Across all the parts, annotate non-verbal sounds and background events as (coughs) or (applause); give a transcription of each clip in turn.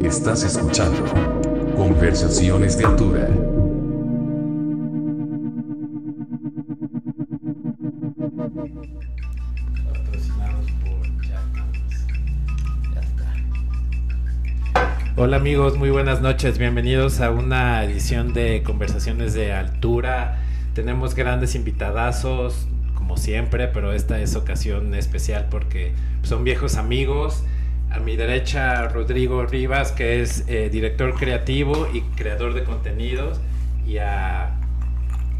Estás escuchando Conversaciones de Altura. Hola amigos, muy buenas noches. Bienvenidos a una edición de Conversaciones de Altura. Tenemos grandes invitadazos, como siempre, pero esta es ocasión especial porque son viejos amigos. A mi derecha, Rodrigo Rivas, que es eh, director creativo y creador de contenidos. Y a,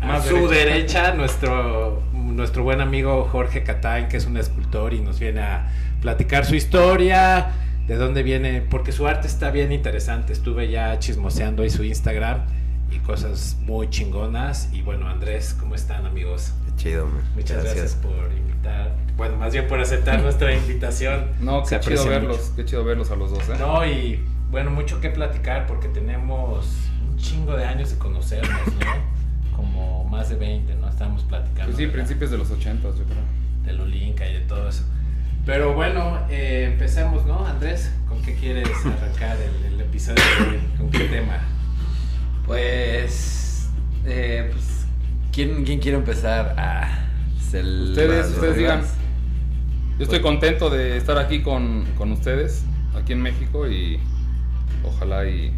a Más su derecha. derecha, nuestro, nuestro buen amigo Jorge Catán, que es un escultor y nos viene a platicar su historia, de dónde viene, porque su arte está bien interesante. Estuve ya chismoseando ahí su Instagram y cosas muy chingonas. Y bueno, Andrés, ¿cómo están amigos? Chido, man. Muchas gracias, por invitar, bueno, más bien por aceptar nuestra invitación. No, Se qué chido verlos, mucho. qué chido verlos a los dos, ¿eh? No, y bueno, mucho que platicar porque tenemos un chingo de años de conocernos, ¿no? (laughs) Como más de 20, ¿no? Estábamos platicando. Pues sí, la- principios de los ochentas, yo creo. de Lolinka y de todo eso. Pero bueno, eh, empecemos, ¿no? Andrés, ¿con qué quieres (laughs) arrancar el, el episodio de hoy? ¿Con qué tema? Pues, eh, pues ¿quién, ¿quién quiere empezar? Ah, pues el- Ustedes, los ustedes digan. Yo estoy contento de estar aquí con, con ustedes, aquí en México, y ojalá y...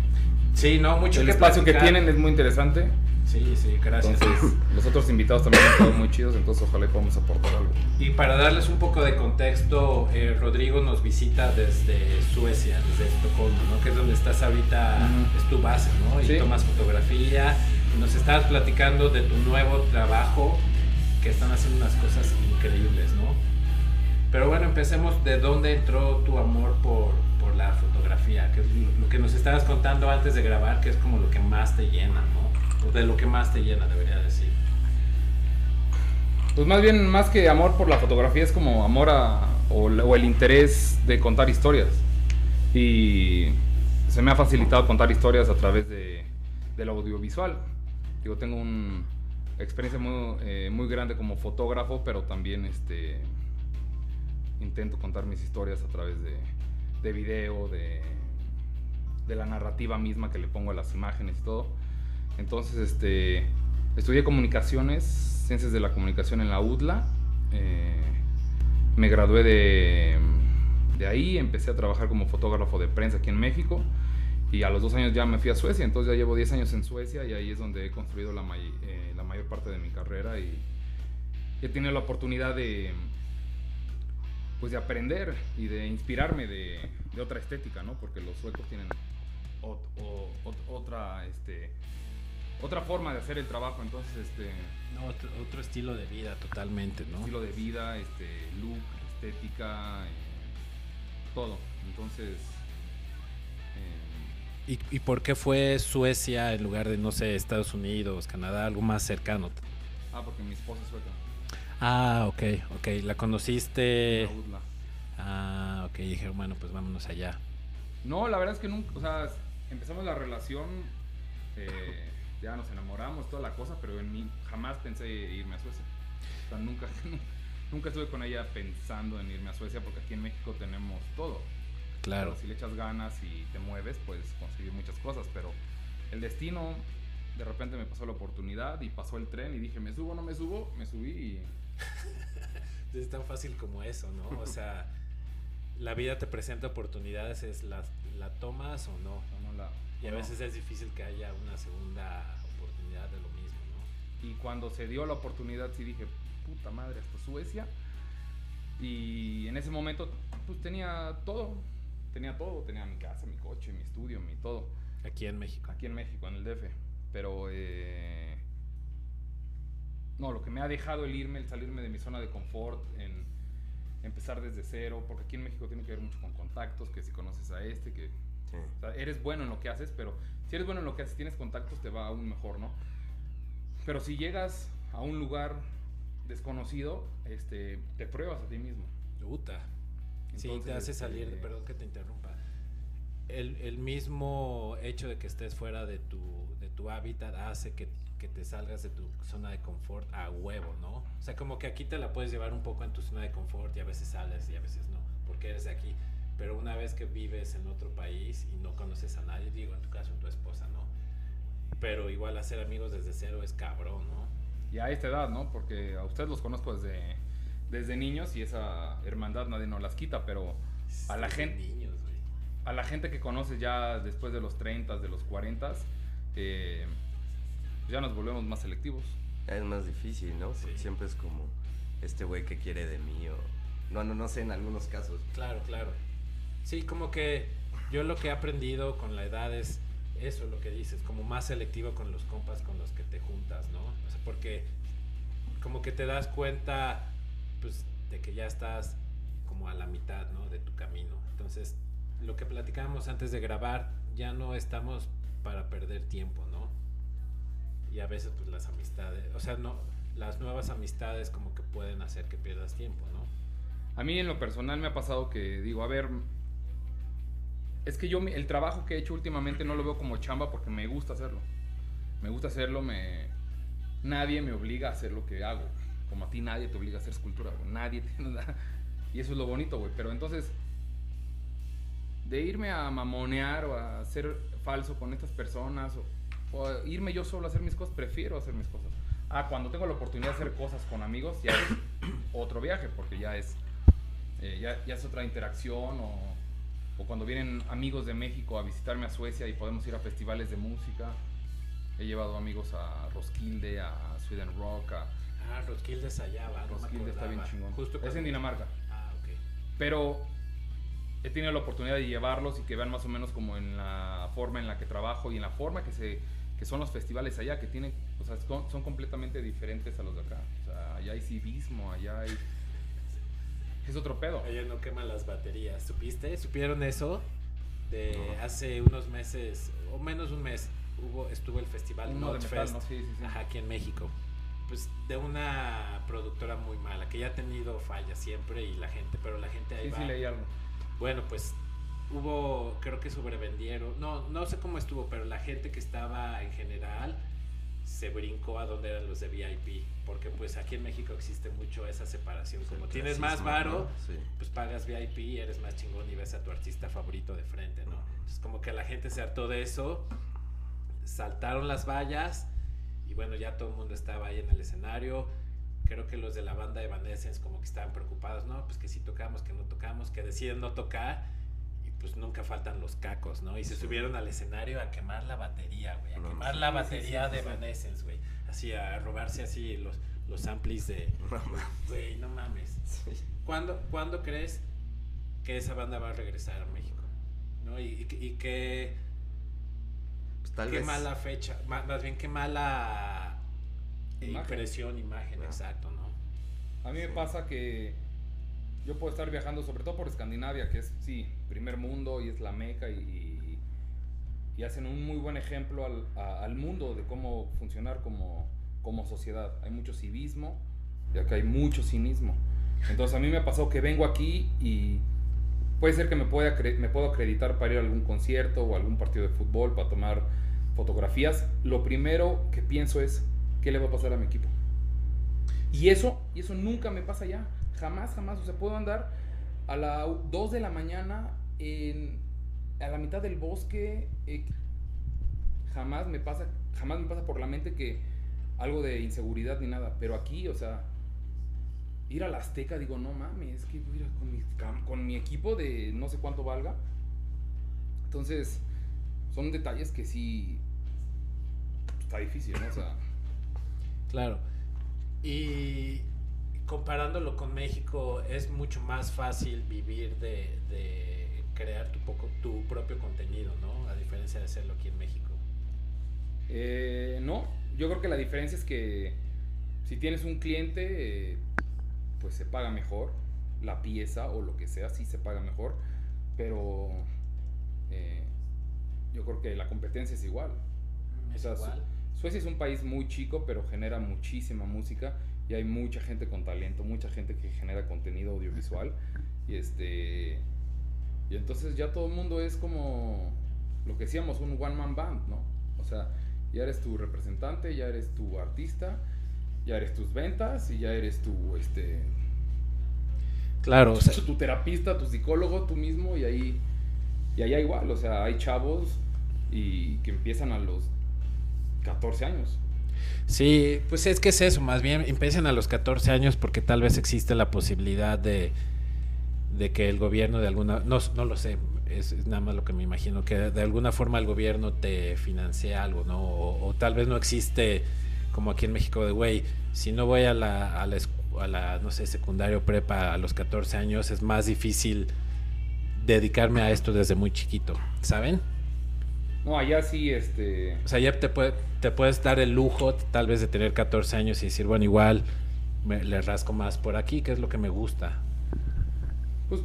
Sí, no, mucho El que espacio que platicar. tienen es muy interesante, Sí, sí, gracias. entonces (laughs) los otros invitados también han estado muy chidos, entonces ojalá y podamos aportar algo. Y para darles un poco de contexto, eh, Rodrigo nos visita desde Suecia, desde Estocolmo, ¿no? Que es donde estás ahorita, es tu base, ¿no? Y Sí. tomas fotografía. Nos estabas platicando de tu nuevo trabajo, que están haciendo unas cosas increíbles, ¿no? Pero bueno, empecemos de dónde entró tu amor por, por la fotografía, que es lo, que nos estabas contando antes de grabar, que es como lo que más te llena, ¿no? O de lo que más te llena, debería decir. Pues más bien, más que amor por la fotografía, es como amor a, o el interés de contar historias. Y se me ha facilitado contar historias a través de, del audiovisual. Digo, tengo una experiencia muy, eh, muy grande como fotógrafo, pero también este, intento contar mis historias a través de, de video, de, de la narrativa misma que le pongo a las imágenes y todo. Entonces, este, estudié comunicaciones, ciencias de la comunicación en la UDLA. eh, me gradué de, de ahí, empecé a trabajar como fotógrafo de prensa aquí en México. Y a los dos años ya me fui a Suecia, entonces ya llevo 10 años en Suecia y ahí es donde he construido la, may- eh, la mayor parte de mi carrera y he tenido la oportunidad de, pues de aprender y de inspirarme de, de otra estética, ¿no? Porque los suecos tienen ot- o- ot- otra, este, otra forma de hacer el trabajo, entonces, este, No, otro, otro estilo de vida totalmente, ¿no? estilo de vida, este, look, estética, eh, todo. Entonces, ¿Y, ¿Y por qué fue Suecia en lugar de, no sé, Estados Unidos, Canadá, algo más cercano? ah, porque mi esposa es sueca, Ah, ok, ok. ¿La conociste? la. Ah, ok. Dije, bueno, pues vámonos allá. No, la verdad es que nunca, o sea, empezamos la relación, eh, ya nos enamoramos, toda la cosa, pero en mí jamás pensé irme a Suecia. O sea, nunca, (laughs) nunca estuve con ella pensando en irme a Suecia porque aquí en México tenemos todo. Claro. Pero si le echas ganas y te mueves, puedes conseguir muchas cosas, pero el destino, de repente me pasó la oportunidad y pasó el tren y dije, ¿me subo o no me subo? Me subí y... (laughs) Es tan fácil como eso, ¿no? O sea, la vida te presenta oportunidades, es la, la tomas o no. no, no la- Y a no. veces es difícil que haya una segunda oportunidad de lo mismo, ¿no? Y cuando se dio la oportunidad, sí dije, puta madre, hasta Suecia. Y en ese momento, pues tenía todo. Tenía todo. Tenía mi casa, mi coche, mi estudio, mi todo. Aquí en México. Aquí en México, en el DF. Pero, eh, no, lo que me ha dejado el irme, el salirme de mi zona de confort, en empezar desde cero, porque aquí en México tiene que ver mucho con contactos, que si conoces a este, que Sí. o sea, eres bueno en lo que haces, pero si eres bueno en lo que haces, tienes contactos, te va aún mejor, ¿no? Pero si llegas a un lugar desconocido, este, te pruebas a ti mismo. Puta. Sí, te hace salir, este, perdón que te interrumpa. El, el mismo hecho de que estés fuera de tu, de tu hábitat hace que, que te salgas de tu zona de confort a huevo, ¿no? O sea, como que aquí te la puedes llevar un poco en tu zona de confort y a veces sales y a veces no, porque eres de aquí. pero una vez que vives en otro país y no conoces a nadie, digo, en tu caso, tu esposa, ¿no? Pero igual hacer amigos desde cero es cabrón, ¿no? Y a esta edad, ¿no? Porque a ustedes los conozco desde, desde niños y esa hermandad nadie nos las quita, pero a la gente Niños, a la gente que conoces ya después de los 30, de los 40, eh, ya nos volvemos más selectivos. Es más difícil, ¿no? Sí. siempre es como este güey que quiere de mí o... No, no, no sé, en algunos casos. Claro, claro. Sí, como que yo lo que he aprendido con la edad es eso, lo que dices, como más selectivo con los compas con los que te juntas, ¿no? O sea, porque como que te das cuenta, pues, de que ya estás como a la mitad, ¿no? De tu camino. Entonces, lo que platicábamos antes de grabar, ya no estamos para perder tiempo, ¿no? Y a veces, pues, las amistades, o sea, no, las nuevas amistades como que pueden hacer que pierdas tiempo, ¿no? A mí en lo personal me ha pasado que digo, a ver, es que yo el trabajo que he hecho últimamente no lo veo como chamba porque me gusta hacerlo. Me gusta hacerlo, me nadie me obliga a hacer lo que hago. Como a ti nadie te obliga a hacer escultura, güey. Nadie (laughs) te Y eso es lo bonito, güey. Pero entonces de irme a mamonear o a ser falso con estas personas o, irme yo solo a hacer mis cosas, prefiero hacer mis cosas. Ah, cuando tengo la oportunidad de hacer cosas con amigos, ya es otro viaje, porque ya es, eh, ya es otra interacción o, o cuando vienen amigos de México a visitarme a Suecia y podemos ir a festivales de música. He llevado amigos a Roskilde, a Sweden Rock, a Ah, Roskilde es allá, va. no Roskilde está bien chingón. Justo es en Dinamarca. Ah, ok. Pero he tenido la oportunidad de llevarlos y que vean más o menos como en la forma en la que trabajo y en la forma que se que son los festivales allá, que tienen, o sea, son, son completamente diferentes a los de acá. O sea, allá hay civismo, allá hay... Es otro pedo. Allá no queman las baterías. ¿Supiste? ¿Supieron eso? De hace unos meses, o menos un mes, hubo, estuvo el festival Uno de metal, Notfest, ¿no? Sí, sí, sí. ajá, aquí en México. Pues de una productora muy mala, que ya ha tenido fallas siempre y la gente, pero la gente ahí Sí, va. sí, leí algo. Bueno, pues hubo, creo que sobrevendieron, no, no sé cómo estuvo, pero la gente que estaba en general se brincó a donde eran los de VIP, porque pues aquí en México existe mucho esa separación, como El tienes más varo, ¿no? Sí. pues pagas VIP, eres más chingón y ves a tu artista favorito de frente, ¿no? Entonces como que la gente se hartó de eso, saltaron las vallas y bueno, ya todo el mundo estaba ahí en el escenario. Creo que los de la banda Evanescence como que estaban preocupados, ¿no? Pues que sí tocamos, que no tocamos, que deciden no tocar y pues nunca faltan los cacos, ¿no? Y se subieron al escenario a quemar la batería, güey, a No, quemar sí, la batería sí, de sí. Evanescence, güey. Así a robarse así los, los amplis de... Güey, no mames. ¿Cuándo, ¿Cuándo crees que esa banda va a regresar a México? ¿No? Y, y, y qué, Pues tal qué vez... mala fecha, más bien qué mala Imagen. impresión, imagen, Ah. exacto, ¿no? A mí me pasa que yo puedo estar viajando, sobre todo por Escandinavia, que es, sí, primer mundo y es la meca y, y hacen un muy buen ejemplo al, a- al mundo de cómo funcionar como, como sociedad. Hay mucho civismo y acá hay mucho cinismo. Entonces a mí me ha pasado que vengo aquí y puede ser que me, pueda me puedo acreditar para ir a algún concierto o algún partido de fútbol, para tomar fotografías. Lo primero que pienso es, ¿qué le va a pasar a mi equipo? Y eso, y eso nunca me pasa ya. Jamás, jamás. O sea, puedo andar a las 2 de la mañana en, a la mitad del bosque. eh, jamás me pasa, jamás me pasa por la mente que algo de inseguridad ni nada. Pero aquí, o sea, ir a la Azteca, digo, no mames, es que voy a ir con mi, con mi equipo de no sé cuánto valga. Entonces, son detalles que sí está difícil, ¿no? O sea, Claro. Y comparándolo con México, es mucho más fácil vivir de, de crear tu, poco, tu propio contenido, ¿no? A diferencia de hacerlo aquí en México. Eh, no, yo creo que la diferencia es que si tienes un cliente, eh, pues se paga mejor. La pieza o lo que sea, sí se paga mejor. Pero eh, yo creo que la competencia es igual. Es O sea, igual. Su- Suecia es un país muy chico, pero genera muchísima música y hay mucha gente con talento, mucha gente que genera contenido audiovisual. Y este. Y entonces ya todo el mundo es como lo que decíamos, un one man band, ¿no? O sea, ya eres tu representante, ya eres tu artista, ya eres tus ventas y ya eres tu este Claro, o sea, tu terapista, tu psicólogo, tú mismo y ahí y allá igual, o sea, hay chavos y que empiezan a los 14 años. Sí, pues es que es eso, más bien empiezan a los 14 años porque tal vez existe la posibilidad de, de que el gobierno de alguna, no, no lo sé, es, nada más lo que me imagino, que de alguna forma el gobierno te financie algo, ¿no? O, o tal vez no existe como aquí en México de, güey, si no voy a la, a la, a la, no sé, secundario prepa a los 14 años, es más difícil dedicarme a esto desde muy chiquito, ¿saben? No, allá sí, este... O sea, ya te, puede- te puedes dar el lujo tal vez de tener 14 años y decir, bueno, igual me, le rasco más por aquí, que es lo que me gusta. Pues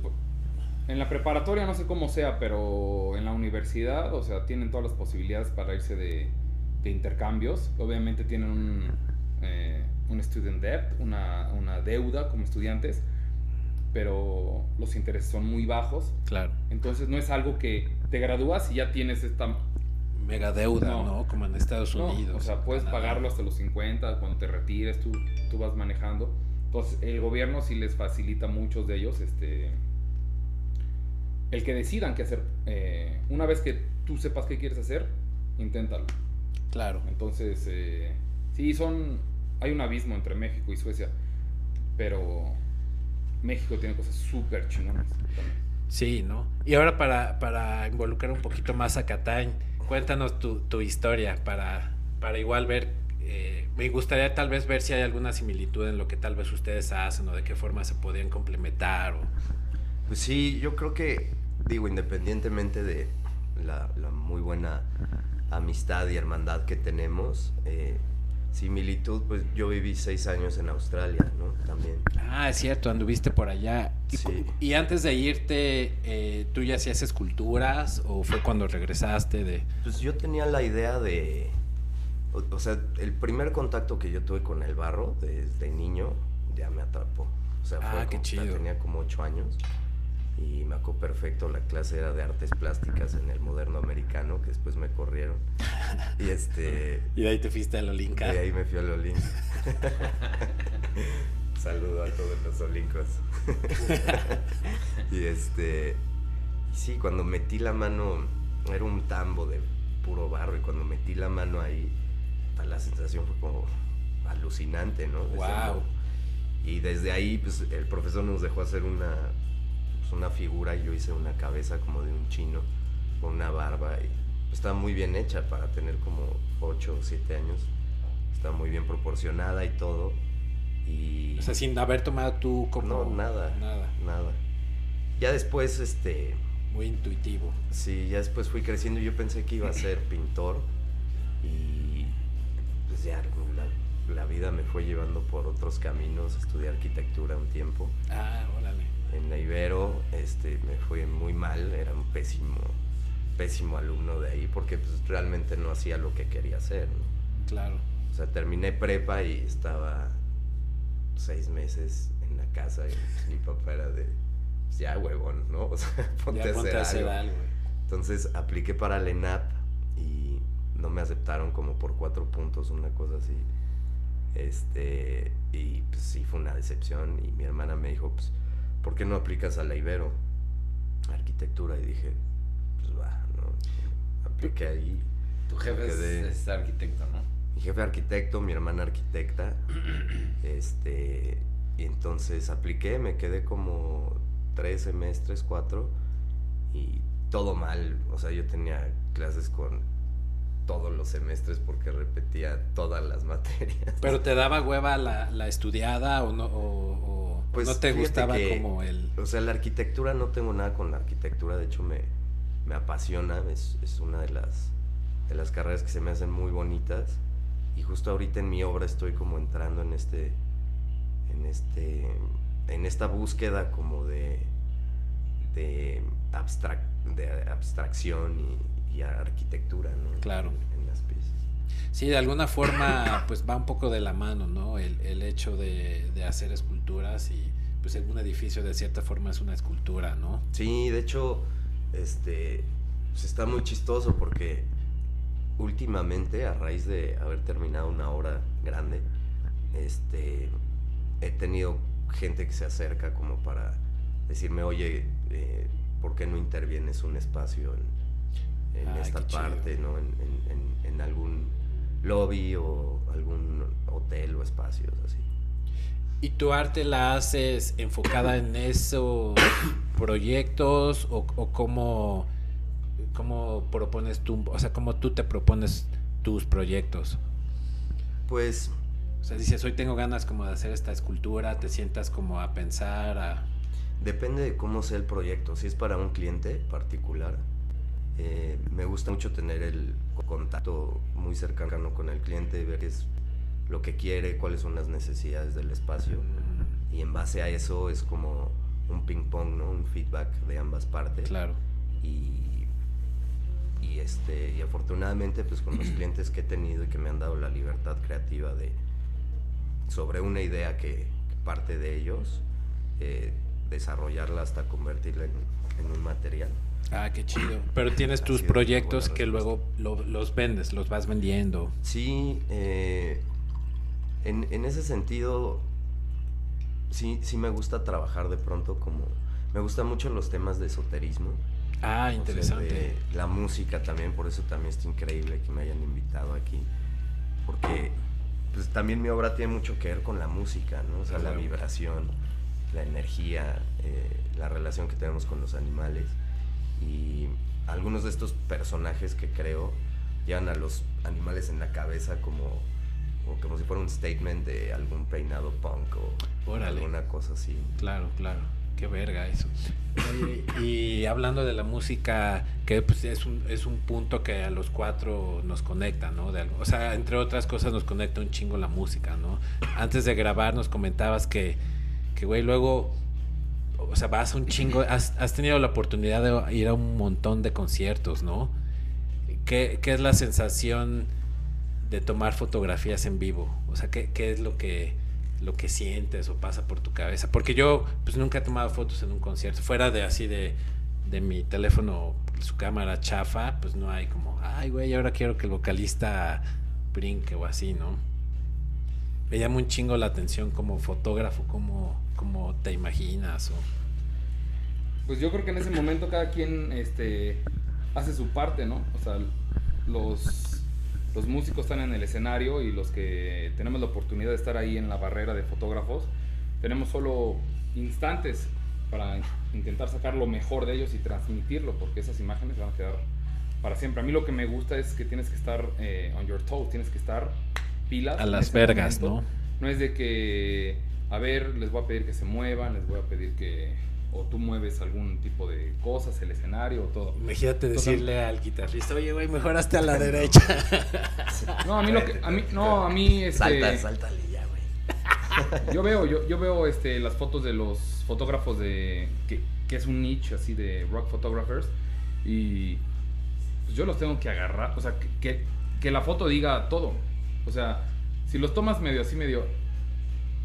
en la preparatoria no sé cómo sea, pero en la universidad, o sea, tienen todas las posibilidades para irse de, de intercambios. Obviamente tienen un, eh, un student debt, una, una deuda como estudiantes, pero los intereses son muy bajos. Claro. Entonces no es algo que te gradúas y ya tienes esta... Mega deuda, ¿no? No. Como en Estados No, Unidos. o sea, puedes Canadá. pagarlo hasta los 50, cuando te retires, tú, tú vas manejando. Entonces, el gobierno sí les facilita a muchos de ellos este, el que decidan qué hacer. Eh, una vez que tú sepas qué quieres hacer, inténtalo. Claro. Entonces, eh, sí, son. Hay un abismo entre México y Suecia, pero México tiene cosas súper chingonas. también. Sí, ¿no? Y ahora para, para involucrar un poquito más a Catán, cuéntanos tu, tu historia para, para igual ver, eh, me gustaría tal vez ver si hay alguna similitud en lo que tal vez ustedes hacen o de qué forma se podrían complementar. Pues sí, yo creo que, digo, independientemente de la, la muy buena amistad y hermandad que tenemos, eh, similitud, pues yo viví seis años en Australia, ¿no? También. Ah, es cierto, anduviste por allá. Y, Sí. y antes de irte, eh, ¿tú ya hacías esculturas o fue cuando regresaste de... Pues yo tenía la idea de, o, o sea, el primer contacto que yo tuve con el barro desde niño ya me atrapó. O sea, fue Ah, qué como- chido. tenía como ocho años y me acuerdo perfecto, la clase era de artes plásticas en el moderno americano, que después me corrieron. Y este, (laughs) Y de ahí te fuiste a la Olinka. de ahí me fui al Olin. (laughs) Saludo a todos los olincos. (laughs) y este. sí, cuando metí la mano, era un tambo de puro barro, y cuando metí la mano ahí, pa, la sensación fue como alucinante, ¿no? "No". Y desde ahí, pues el profesor nos dejó hacer una, pues, una figura, y yo hice una cabeza como de un chino, con una barba, y estaba muy bien hecha para tener como 8 o 7 años. Está muy bien proporcionada y todo. Y O sea, sin haber tomado tú como... no, nada, Nada. nada. Ya después, este, Muy intuitivo. sí, ya después fui creciendo y yo pensé que iba a ser (laughs) pintor y pues ya la, la vida me fue llevando por otros caminos, estudié arquitectura un tiempo Ah, órale. En la Ibero, este, me fue muy mal, era un pésimo, pésimo alumno de ahí porque pues realmente no hacía lo que quería hacer, ¿no? Claro. O sea, terminé prepa y estaba seis meses en la casa y pues, mi papá era de, "Pues ya huevón, ¿no? (laughs) O sea, ponte, ya a ponte hacer a hacer algo. Entonces apliqué para la ENAP y no me aceptaron como por cuatro puntos, una cosa así. Este, y pues sí fue una decepción y mi hermana me dijo, pues, ¿por qué no aplicas a la Ibero? Arquitectura y dije, pues va, ¿no? Apliqué ahí. Tu jefe es, arquitecto, ¿no? Mi jefe arquitecto, mi hermana arquitecta. (clears throat) este, y entonces apliqué, me quedé como tres semestres, cuatro, y todo mal. O sea, yo tenía clases con todos los semestres porque repetía todas las materias. ¿Pero te daba hueva la, la estudiada o no, o, o Pues, no te gustaba que- como el... O sea, la arquitectura no tengo nada con la arquitectura, de hecho me, me apasiona, es, es una de las, de las carreras que se me hacen muy bonitas y justo ahorita en mi obra estoy como entrando en este, en este, en esta búsqueda como de, de, abstrac- de abstracción y, y arquitectura, ¿no? Claro. En, en las piezas. Sí, de alguna forma (coughs) pues va un poco de la mano, ¿no? El, el hecho de, de hacer esculturas y pues un edificio de cierta forma es una escultura, ¿no? Sí, de hecho, este, pues está muy chistoso porque últimamente, a raíz de haber terminado una obra grande, este, he tenido gente que se acerca como para decirme, oye, eh, ¿por qué no intervienes un espacio en, en Ay, esta qué chido. parte, ¿no? En, en- en- en algún lobby o algún hotel o espacios así. ¿Y tu arte la haces enfocada en esos (coughs) proyectos o, o cómo, cómo propones tú, o sea, cómo tú te propones tus proyectos? Pues O sea, dices, hoy tengo ganas como de hacer esta escultura, te sientas como a pensar, a... Depende de cómo sea el proyecto. Si es para un cliente particular, eh, me gusta mucho tener el contacto muy cercano con el cliente, ver qué es lo que quiere, cuáles son las necesidades del espacio. Y en base a eso es como un ping pong, ¿no? Un feedback de ambas partes. Claro. Y, y, este, y afortunadamente, pues con los (clears throat) clientes que he tenido y que me han dado la libertad creativa de sobre una idea que, que parte de ellos, eh, desarrollarla hasta convertirla en, en un material. Ah, qué chido. (clears throat) Pero tienes tus proyectos que luego lo- los vendes, los vas vendiendo. Sí, eh, en, en ese sentido, sí, sí me gusta trabajar de pronto como... Me gustan mucho los temas de esoterismo. Ah, O sea, interesante. de la música también, por eso también está increíble que me hayan invitado aquí. Porque pues, también mi obra tiene mucho que ver con la música, ¿no? O sea, la vibración, la energía, eh, la relación que tenemos con los animales. Y algunos de estos personajes que creo llevan a los animales en la cabeza como, como si fuera un statement de algún peinado punk o Órale. alguna cosa así. Claro, claro. Qué verga eso. Oye, y hablando de la música, que pues es un, es un punto que a los cuatro nos conecta, ¿no? De algo- o sea, entre otras cosas nos conecta un chingo la música, ¿no? Antes de grabar nos comentabas que, que güey, luego, o sea, vas un chingo, has, has tenido la oportunidad de ir a un montón de conciertos, ¿no? ¿Qué, qué es la sensación de tomar fotografías en vivo? O sea, ¿qué, qué es lo que, lo que sientes o pasa por tu cabeza? Porque yo pues nunca he tomado fotos en un concierto, fuera de así de, de mi teléfono, su cámara chafa, pues no hay como, ay güey, ahora quiero que el vocalista brinque o así, ¿no? Me llama un chingo la atención como fotógrafo, como, como te imaginas o... Pues yo creo que en ese momento cada quien este, hace su parte, ¿no? O sea, los, los músicos están en el escenario y los que tenemos la oportunidad de estar ahí en la barrera de fotógrafos, tenemos solo instantes para intentar sacar lo mejor de ellos y transmitirlo, porque esas imágenes van a quedar para siempre. A mí lo que me gusta es que tienes que estar eh, on your toes, tienes que estar pilas. A las vergas, momento. ¿no? No es de que, a ver, les voy a pedir que se muevan, les voy a pedir que, o tú mueves algún tipo de cosas, el escenario o todo. Imagínate decirle al guitarrista, oye güey, mejor hazte a la (laughs) derecha. (laughs) No, a mí lo que, a mí, no, a mí, este, Salta, sáltale ya, güey. (laughs) yo veo, yo, yo veo, este, las fotos de los fotógrafos de, que, que es un niche así de rock photographers y pues yo los tengo que agarrar, o sea, que, que, que la foto diga todo, o sea, si los tomas medio así, medio,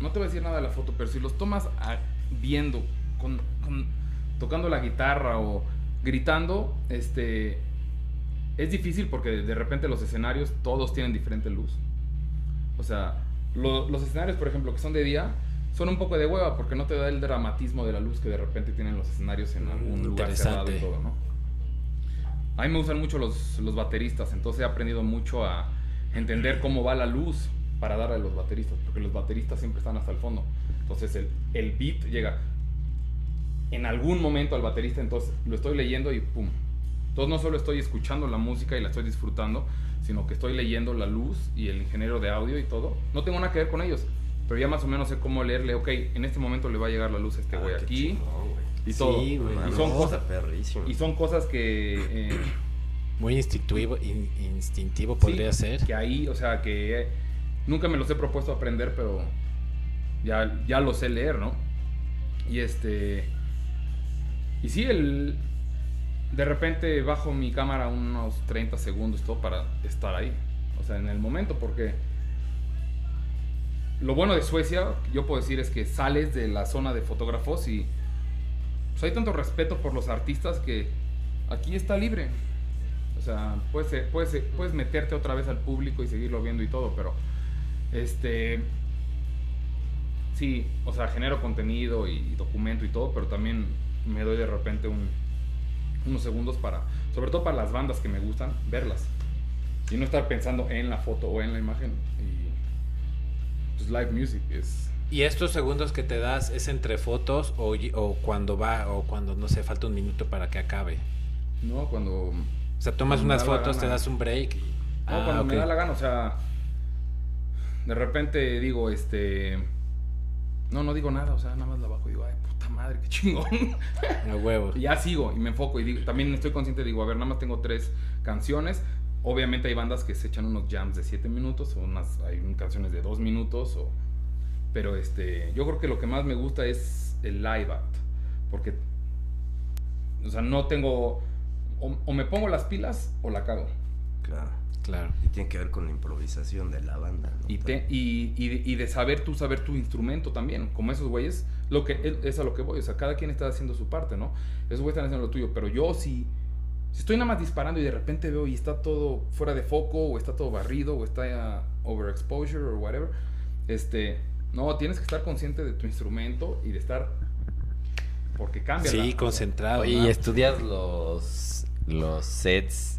no te voy a decir nada de la foto, pero si los tomas a- viendo, con, con- tocando la guitarra o gritando, este, es difícil porque de repente los escenarios todos tienen diferente luz. O sea, lo- los escenarios, por ejemplo, que son de día, son un poco de hueva porque no te da el dramatismo de la luz que de repente tienen los escenarios en algún lugar cerrado y todo, ¿no? A mí me gustan mucho los, los bateristas, entonces he aprendido mucho a entender cómo va la luz para darle a los bateristas, porque los bateristas siempre están hasta el fondo. Entonces el, el beat llega en algún momento al baterista, entonces lo estoy leyendo y pum. Entonces no solo estoy escuchando la música y la estoy disfrutando, sino que estoy leyendo la luz y el ingeniero de audio y todo. No tengo nada que ver con ellos, pero ya más o menos sé cómo leerle, ok, en este momento le va a llegar la luz a este Ah, güey qué aquí chingón, y Sí, todo. güey. Y son cosas perrísimo. y son cosas que eh, (coughs) Muy instintivo, in- instintivo Sí, podría ser. Que ahí, o sea, que eh, nunca me los he propuesto aprender, pero ya, ya lo sé leer, ¿no? Y este. Y sí, el. De repente bajo mi cámara unos 30 segundos todo para estar ahí. O sea, en el momento, porque. Lo bueno de Suecia, yo puedo decir, es que sales de la zona de fotógrafos y. Pues hay tanto respeto por los artistas que aquí está libre. O sea, puedes, puedes, puedes meterte otra vez al público y seguirlo viendo y todo, pero este sí, o sea, genero contenido y documento y todo, pero también me doy de repente un, unos segundos para, sobre todo para las bandas que me gustan, verlas. Y no estar pensando en la foto o en la imagen. Y pues live music es... ¿Y estos segundos que te das es entre fotos o, cuando va o cuando no sé, falta un minuto para que acabe? No, cuando... O sea, tomas unas fotos, te das un break. y- No, Ah, cuando ok. me da la gana, o sea, de repente digo, este, no, no digo nada, o sea, nada más la bajo y digo, ay, puta madre, qué chingón. A huevo. Y ya sigo y me enfoco y digo, también estoy consciente, digo, a ver, nada más tengo tres canciones. Obviamente hay bandas que se echan unos jams de siete minutos, o unas, hay canciones de dos minutos, o, pero este, yo creo que lo que más me gusta es el live act, porque, o sea, no tengo, o, o me pongo las pilas o la cago. Claro. Claro. Y tiene que ver con la improvisación de la banda. ¿no? Y, te- y, y de- y de saber tú saber tu instrumento también, como esos güeyes, lo que es- a lo que voy, o sea, cada quien está haciendo su parte, ¿no? Esos güeyes están haciendo lo tuyo, pero yo si, si estoy nada más disparando y de repente veo y está todo fuera de foco, o está todo barrido, o está ya overexposure, o whatever, este, no, tienes que estar consciente de tu instrumento y de estar, porque cambia. Sí, la- concentrado. Oye, ¿no? ¿y estudias los, los sets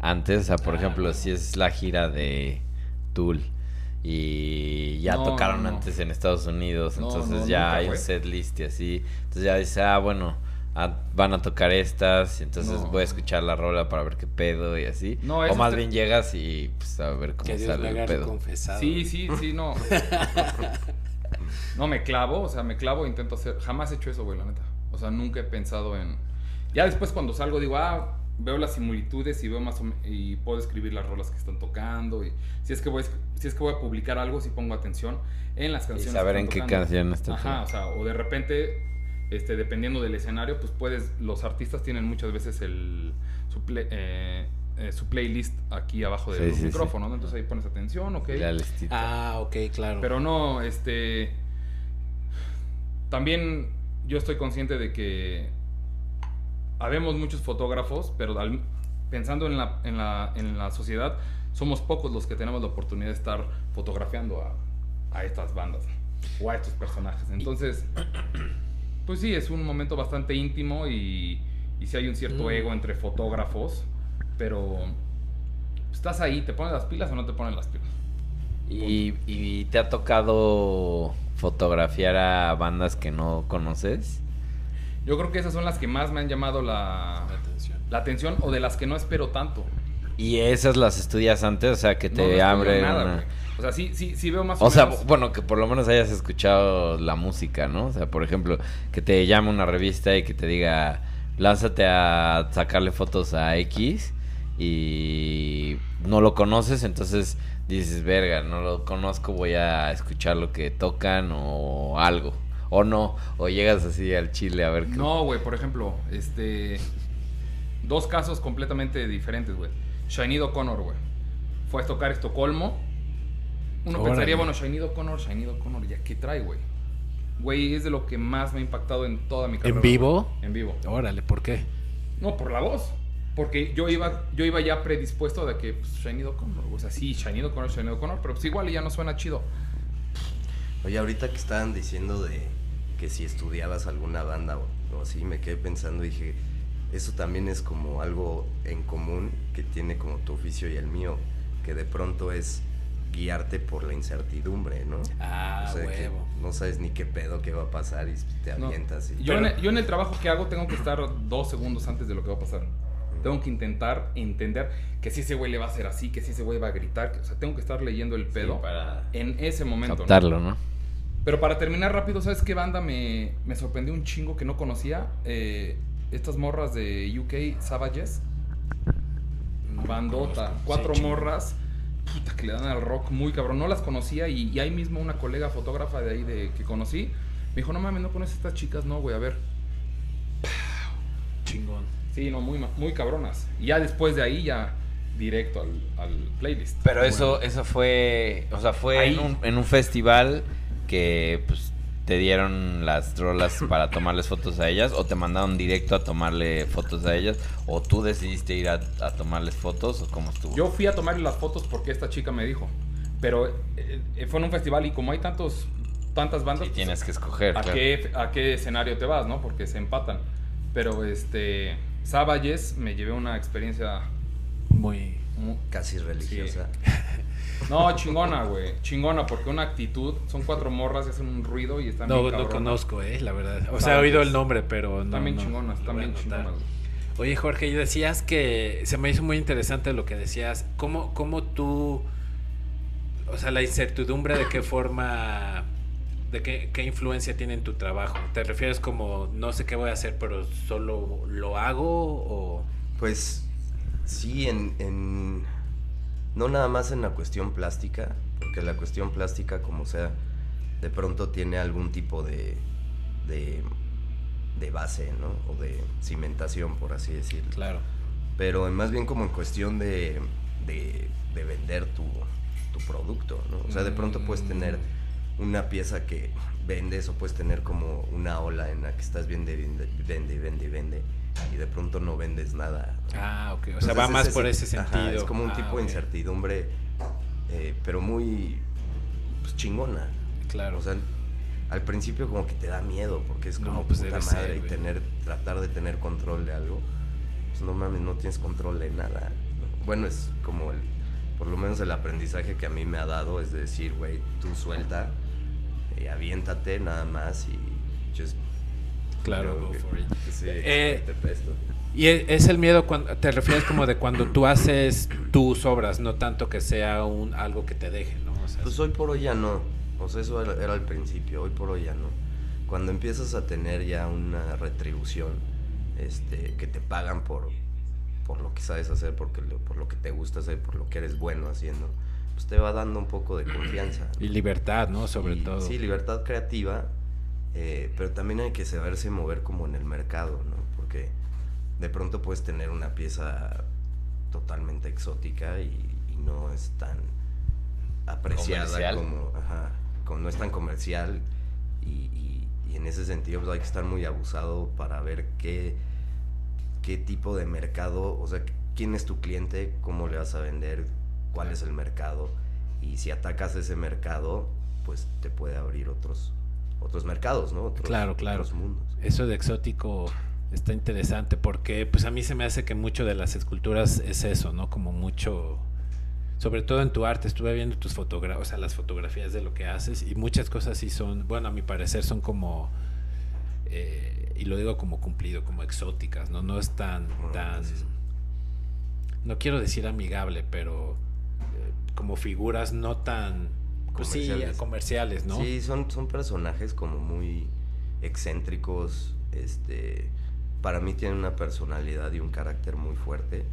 antes? O sea, por Ah, ejemplo, no. si es la gira de Tool y ya No, tocaron no, no. antes en Estados Unidos, No, entonces no, ya hay un set list y así. Entonces ya dices, ah, bueno, ah, van a tocar estas, y entonces No. voy a escuchar la rola para ver qué pedo y así. No, o más te- bien llegas y pues a ver cómo Que Dios me sale el pedo. confesado. Sí, sí, sí, no. (laughs) No, me clavo, o sea, me clavo e intento hacer. Jamás he hecho eso, güey, la neta. O sea, nunca he pensado en. Ya después, cuando salgo, digo, ah, veo las similitudes y veo más o me- y puedo escribir las rolas que están tocando. Y si es que voy, si es que voy a publicar algo, sí pongo atención en las Y canciones. saber que en qué canción está. Ajá, o sea, o de repente, este, dependiendo del escenario, pues puedes, los artistas tienen muchas veces el, su, play- eh, eh, su playlist aquí abajo del Sí, sí, sí. micrófono, ¿no? Entonces ahí pones atención, ok. La listita. Ah, ok, claro. Pero no, este. También yo estoy consciente de que habemos muchos fotógrafos, pero al- pensando en la, en, la, en la sociedad, somos pocos los que tenemos la oportunidad de estar fotografiando a, a estas bandas o a estos personajes. Entonces, pues sí, es un momento bastante íntimo y, y sí hay un cierto Mm. ego entre fotógrafos, pero estás ahí, ¿te pones las pilas o no te ponen las pilas? ¿Y, y te ha tocado fotografiar a bandas que no conoces? Yo creo que esas son las que más me han llamado la, Atención. la atención o de las que no espero tanto. ¿Y esas las estudias antes? O sea, que No, te no estudio abren nada, una- güey. O sea, sí, sí, sí veo más O sea, menos- bueno, que por lo menos hayas escuchado la música, ¿no? O sea, por ejemplo, que te llame una revista y que te diga, lánzate a sacarle fotos a X y no lo conoces, entonces dices, verga, no lo conozco, voy a escuchar lo que tocan o algo. O no, o llegas así al chile a ver qué... No, güey, por ejemplo, este. Dos casos completamente diferentes, güey. Shiny O'Connor, güey. Fue a tocar Estocolmo. Uno Órale. pensaría, bueno, Shiny O'Connor, Shiny O'Connor, ¿ya qué trae, güey? Güey, es de lo que más me ha impactado en toda mi carrera. ¿En vivo? En vivo. Órale, ¿por qué? No, por la voz. Porque yo iba, yo iba ya predispuesto de que, pues, Shiny O'Connor, o sea, sí, Shiny O'Connor, Shiny O'Connor, pero pues igual ya no suena chido. Oye, ahorita que estaban diciendo de que si estudiabas alguna banda o, o así, me quedé pensando y dije, eso también es como algo en común que tiene como tu oficio y el mío, que de pronto es guiarte por la incertidumbre, ¿no? Ah, O sea, que huevo. no sabes ni qué pedo que va a pasar y te No. avientas. y- Yo, en Pero- el, yo en el trabajo que hago tengo que estar dos segundos antes de lo que va a pasar. Tengo que intentar entender que si ese güey le va a hacer así, que si ese güey va a gritar. que- o sea, tengo que estar leyendo el pedo para en ese momento. ¿no? captarlo, ¿no? Pero para terminar rápido, ¿sabes qué banda me, me sorprendió un chingo que no conocía? Eh, estas morras de UK, Savages. Bandota. Cuatro morras. Puta, que le dan al rock muy cabrón. No las conocía y, y ahí mismo una colega fotógrafa de ahí de, que conocí me dijo, no mames, no conoces estas chicas, no, güey, a ver. Chingón. Sí, no, muy, ma- muy cabronas. Y ya después de ahí, ya directo al, al playlist. Pero Bueno. eso, eso fue, o sea, fue Ahí. en un, en un festival que pues te dieron las rolas para tomarles fotos a ellas o te mandaron directo a tomarle fotos a ellas o tú decidiste ir a, a tomarles fotos o cómo estuvo. Yo fui a tomarle las fotos porque esta chica me dijo. Pero eh, fue en un festival y como hay tantos tantas bandas. Y pues, tienes que escoger, a, claro. qué, a qué escenario te vas, ¿no? Porque se empatan. Pero este. Saballes me llevé una experiencia. Muy. mu- Casi religiosa. (laughs) No, chingona, güey. Chingona, porque una actitud. Son cuatro morras y hacen un ruido y están No, bien no conozco, eh, la verdad. O sea, he oído el nombre, pero no. Están bien no, chingonas, están bien chingonas. güey. Oye, Jorge, y decías que se me hizo muy interesante lo que decías. ¿Cómo, cómo tú, o sea, la incertidumbre de qué forma, de qué, qué influencia tiene en tu trabajo? ¿Te refieres como no sé qué voy a hacer, pero solo lo hago o...? Pues sí, en, en- no nada más en la cuestión plástica, porque la cuestión plástica, como sea, de pronto tiene algún tipo de, de, de base, ¿no? O de cimentación, por así decirlo. Claro. Pero más bien como en cuestión de, de, de vender tu, tu producto, ¿no? O sea, de pronto puedes tener una pieza que vendes o puedes tener como una ola en la que estás vende, vende, vende, vende, vende y de pronto no vendes nada. ¿no? Ah, ok. O sea, va más ese por ese ajá, sentido. es como un Ah, tipo de incertidumbre, eh, pero muy pues, chingona. Claro. O sea, al principio como que te da miedo porque es No, como pues puta debe madre ser, y tener tratar de tener control de algo. Pues no mames, no tienes control de nada. ¿no? Bueno, es como el por lo menos el aprendizaje que a mí me ha dado es decir, güey, tú suelta, y aviéntate nada más y just Claro. Sí, Eh, te presto. Y e- es el miedo cuando te refieres como de cuando tú haces tus obras, no tanto que sea un algo que te deje, ¿no? O sea, Pues hoy por hoy ya no. O sea, eso era, era al principio, hoy por hoy ya no. Cuando empiezas a tener ya una retribución, este, que te pagan por, por lo que sabes hacer, porque lo- por lo que te gusta hacer, por lo que eres bueno haciendo, pues te va dando un poco de confianza. y libertad, ¿no? Sobre Y, todo. Sí, libertad creativa, eh, pero también hay que saberse mover como en el mercado, ¿no? Porque de pronto puedes tener una pieza totalmente exótica y, y no es tan apreciada Comercial. como, ajá, como no es tan comercial y, y- y en ese sentido pues, hay que estar muy abusado para ver qué, qué tipo de mercado, o sea, quién es tu cliente, cómo le vas a vender, cuál es el mercado y si atacas ese mercado, pues te puede abrir otros otros mercados, ¿no? Otros, Claro, claro. otros mundos. Eso de exótico está interesante porque pues a mí se me hace que mucho de las esculturas es eso, ¿no? Como mucho sobre todo en tu arte, estuve viendo tus fotografías, o sea, las fotografías de lo que haces y muchas cosas sí son, bueno, a mi parecer son como eh, y lo digo como cumplido, como exóticas, ¿no? No es tan Bueno, tan gracias. no quiero decir amigable, pero eh, como figuras no tan pues sí, Comerciales. comerciales, ¿no? Sí, son, son personajes como muy excéntricos, este, para mí tienen una personalidad y un carácter muy fuerte,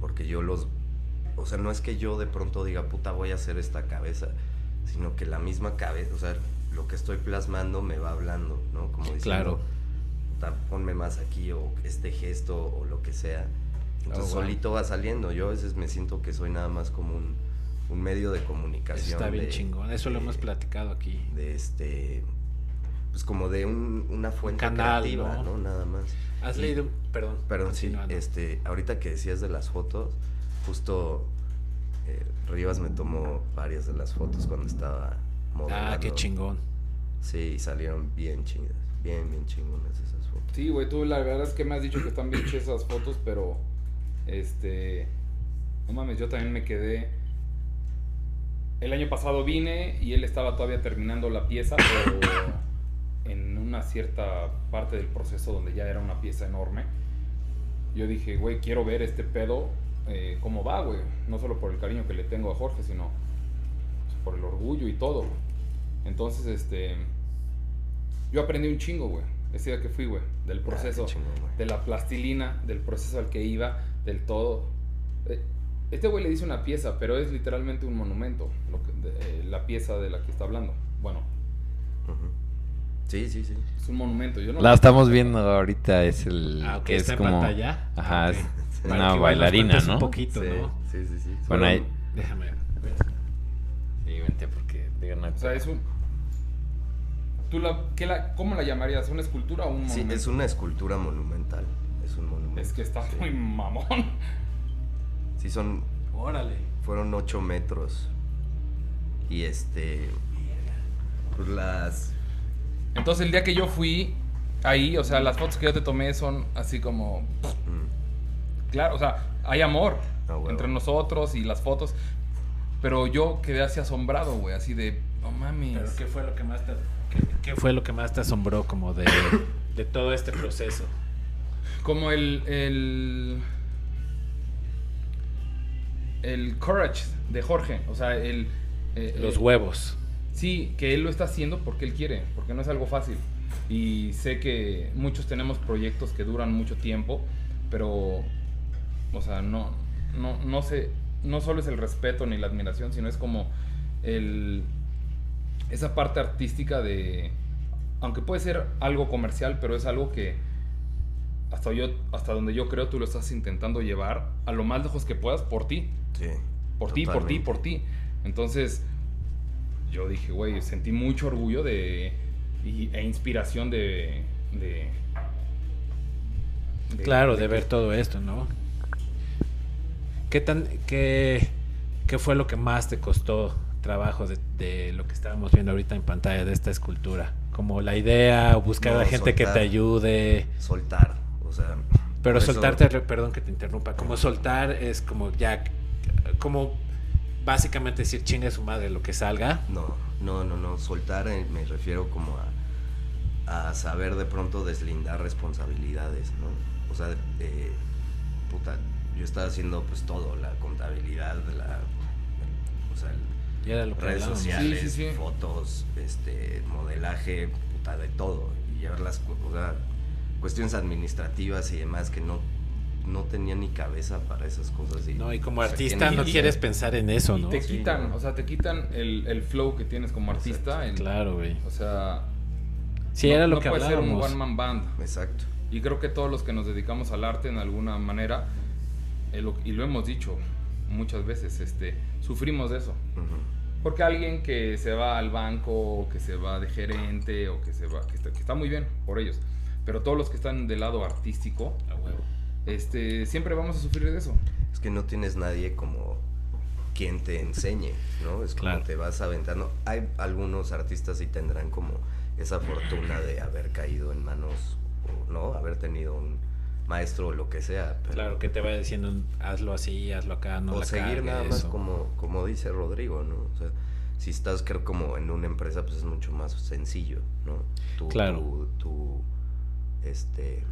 porque yo los, o sea, no es que yo de pronto diga, puta, voy a hacer esta cabeza, sino que la misma cabeza, o sea, lo que estoy plasmando me va hablando, ¿no? Como diciendo, Claro. "Puta, ponme más aquí, o este gesto, o lo que sea. Entonces Oh, wow. solito va saliendo, yo a veces me siento que soy nada más como un, un medio de comunicación. está bien de- chingón, eso lo hemos platicado aquí. de este pues como de un- una fuente canal, creativa, ¿no? ¿no? Nada más. ¿Has Y- leído? Perdón. Perdón, sí, este, ahorita que decías de las fotos, justo eh, Rivas me tomó varias de las fotos cuando estaba modelando. Ah, qué chingón. Sí, salieron bien chingas, bien, bien chingonas esas fotos. Sí, güey, tú la verdad es que me has dicho que están bien (coughs) chidas esas fotos, pero este no mames, yo también me quedé el año pasado vine y él estaba todavía terminando la pieza, pero (coughs) en una cierta parte del proceso donde ya era una pieza enorme. Yo dije, güey, quiero ver este pedo eh, cómo va, güey. No solo por el cariño que le tengo a Jorge, sino pues, por el orgullo y todo. Entonces, este, yo aprendí un chingo, güey. Ese día que fui, güey, del Ah, proceso, chingón, güey. de la plastilina, del proceso al que iba, del todo. Eh, Este güey le dice una pieza, pero es literalmente un monumento, lo que- de- eh, la pieza de la que está hablando. Bueno. Sí, sí, sí. es un monumento. Yo no La estamos viendo ahorita, es el... Ah, ok, que está es en como... pantalla. Ajá, es. Sí. Una bailarina, ¿no? Un poquito, sí, ¿no? sí, sí, sí. Bueno, ahí... Déjame ver. Sí, vente porque... hay O sea, es un... ¿Tú la, qué la, ¿Cómo la llamarías? ¿Una escultura o un Sí, monumento? es una escultura monumental. Es un monumento. Es que está sí. muy mamón. Sí, son Órale. fueron 8 metros. Y este. Pues las. Entonces el día que yo fui ahí, o sea, las fotos que yo te tomé son así como... mm, Claro, o sea, hay amor Ah, entre nosotros y las fotos. Pero yo quedé así asombrado, güey, así de, no mames. Pero ¿qué fue lo que más te, qué, qué fue lo que más te asombró como de, de todo este proceso? Como el, el. El courage de Jorge. O sea, el. eh, Los eh, huevos. Sí, que él lo está haciendo porque él quiere, porque no es algo fácil. Y sé que muchos tenemos proyectos que duran mucho tiempo, pero, o sea, no, no, no sé, no solo es el respeto ni la admiración, sino es como el, esa parte artística de, aunque puede ser algo comercial, pero es algo que hasta yo, hasta donde yo creo tú lo estás intentando llevar a lo más lejos que puedas por ti. Sí. Por ti, por ti, por ti. Entonces, yo dije, güey, sentí mucho orgullo de, y- e inspiración de, de, de- Claro, de ver todo esto, ¿no? ¿Qué tan, qué, qué fue lo que más te costó trabajo de, de lo que estábamos viendo ahorita en pantalla de esta escultura? Como la idea o buscar a la gente que te ayude. Soltar. Sea. Pero eso- soltarte, perdón que te interrumpa, como soltar es como ya, como básicamente decir chingue su madre lo que salga. No, no, no, no. Soltar eh, me refiero como a, a saber de pronto deslindar responsabilidades, ¿no? O sea, eh, puta, yo estaba haciendo pues todo, la contabilidad, la, o sea, el- era lo que redes hablábamos. sociales, Sí, sí, sí. fotos, este, modelaje, puta, de todo. Y llevar las, o sea, cuestiones administrativas y demás que no, no tenía ni cabeza para esas cosas. Y, No, y como artista no quieres pensar en eso, Y ¿no? te quitan, o sea, te quitan el, el flow que tienes como artista. el- Claro, güey. O sea, Sí, no- era lo no que puede ser un one man band. Exacto. Y creo que todos los que nos dedicamos al arte en alguna manera, eh, y lo hemos dicho muchas veces, este, sufrimos de eso. Porque alguien que se va al banco, o que se va de gerente, o que se va, que está, que está muy bien por ellos. Pero todos los que están del lado artístico, A huevo. este, siempre vamos a sufrir de eso. Es que no tienes nadie como quien te enseñe, ¿no? Es como Claro. te vas aventando. Hay algunos artistas y tendrán como esa fortuna de haber caído en manos, o, ¿no? Haber tenido un maestro o lo que sea. pero- Claro, que te va diciendo hazlo así, hazlo acá, no o la seguir nada más eso. como, como dice Rodrigo, ¿no? O sea, si estás creo como en una empresa, pues es mucho más sencillo, ¿no? Tu, Claro. Tu, este,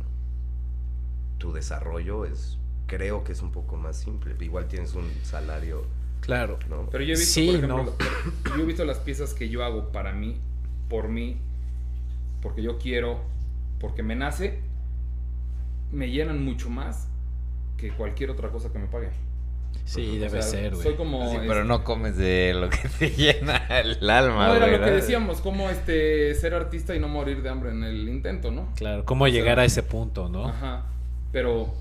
tu desarrollo es, creo que es un poco más simple. Igual tienes un salario, Claro. ¿no? Pero yo he visto, Sí, por ejemplo, no. yo he visto las piezas que yo hago para mí, por mí, porque yo quiero, porque me nace, me llenan mucho más que cualquier otra cosa que me pague. Sí, O debe sea, ser, güey. Soy como... Sí, este, pero no comes de lo que te (laughs) llena el alma, No, era lo que decíamos, como este, ser artista y no morir de hambre en el intento, ¿no? Claro, cómo sea, llegar a ese punto, ¿no? Ajá. Pero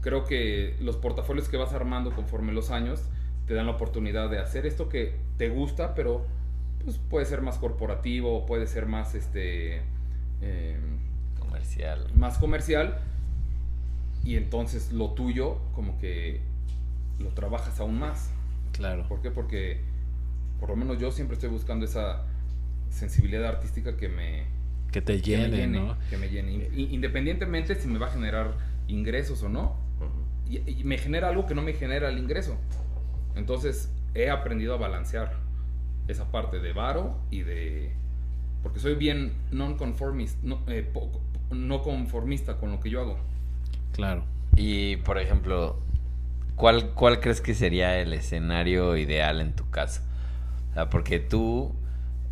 creo que los portafolios que vas armando conforme los años te dan la oportunidad de hacer esto que te gusta, pero pues, puede ser más corporativo, puede ser más este eh, Comercial. más comercial. Y entonces lo tuyo, como que lo trabajas aún más. Claro. ¿Por qué? Porque por lo menos yo siempre estoy buscando esa sensibilidad artística que me, Que te que me llene, llene, ¿no? que me llene. Independientemente si me va a generar ingresos o no, y, y me genera algo que no me genera el ingreso. Entonces he aprendido a balancear esa parte de varo y de... Porque soy bien non-conformista, no, eh, poco- no conformista con lo que yo hago. Claro. Y, por ejemplo, ¿cuál, ¿cuál crees que sería el escenario ideal en tu caso? O sea, porque tú,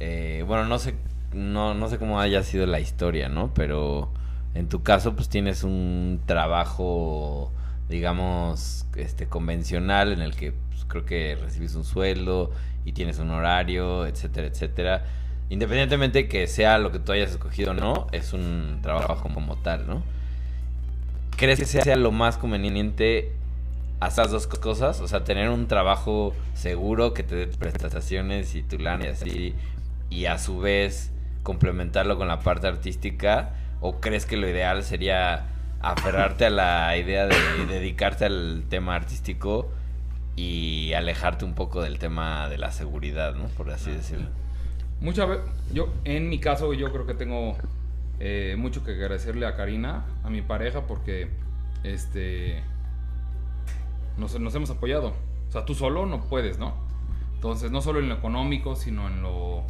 eh, bueno, no sé, no, no sé cómo haya sido la historia, ¿no? Pero en tu caso, pues tienes un trabajo, digamos, este, convencional en el que pues, creo que recibes un sueldo y tienes un horario, etcétera, etcétera. Independientemente que sea lo que tú hayas escogido o no, es un trabajo como tal, ¿no? ¿Crees que sea lo más conveniente hacer las dos cosas? O sea, tener un trabajo seguro que te dé prestaciones y tu lana y así, y a su vez complementarlo con la parte artística, o crees que lo ideal sería aferrarte a la idea de dedicarte al tema artístico y alejarte un poco del tema de la seguridad, ¿no? Por así decirlo. Muchas veces, yo, en mi caso, yo creo que tengo eh, mucho que agradecerle a Karina, a mi pareja, porque este nos, nos hemos apoyado. O sea, tú solo no puedes, ¿no? Entonces, no solo en lo económico, sino en lo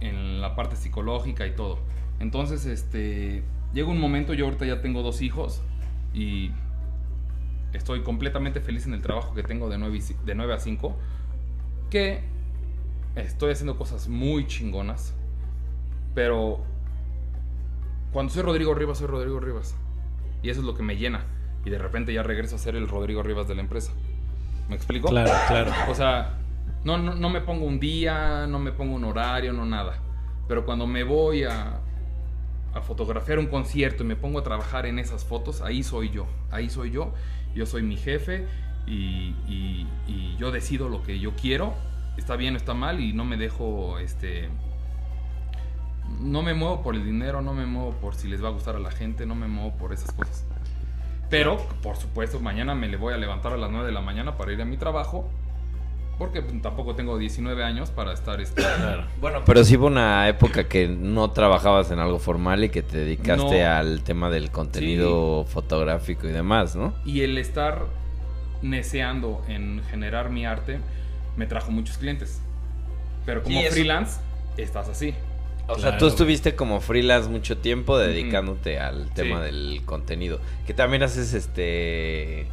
en la parte psicológica y todo. Entonces, este llega un momento, yo ahorita ya tengo dos hijos y estoy completamente feliz en el trabajo que tengo de 9, y de 9 a 5, que estoy haciendo cosas muy chingonas, pero cuando soy Rodrigo Rivas, soy Rodrigo Rivas. Y eso es lo que me llena. Y de repente ya regreso a ser el Rodrigo Rivas de la empresa. ¿Me explico? Claro, claro. O sea, no, no, no me pongo un día, no me pongo un horario, no nada. Pero cuando me voy a, a fotografiar un concierto y me pongo a trabajar en esas fotos, ahí soy yo. Ahí soy yo. Yo soy mi jefe y, y- y yo decido lo que yo quiero. Está bien o está mal y no me dejo, este... No me muevo por el dinero, no me muevo por si les va a gustar a la gente, no me muevo por esas cosas. Pero, por supuesto, mañana me le voy a levantar a las 9 de la mañana para ir a mi trabajo. Porque pues, tampoco tengo 19 años para estar... Este, Claro. Bueno, pero sí hubo una época que no trabajabas en algo formal y que te dedicaste No. al tema del contenido fotográfico y demás, ¿no? Y el estar neceando en generar mi arte me trajo muchos clientes. Pero como Sí, freelance, estás así. O sea, tú estuviste como freelance mucho tiempo dedicándote al tema Sí. del contenido. Que también haces este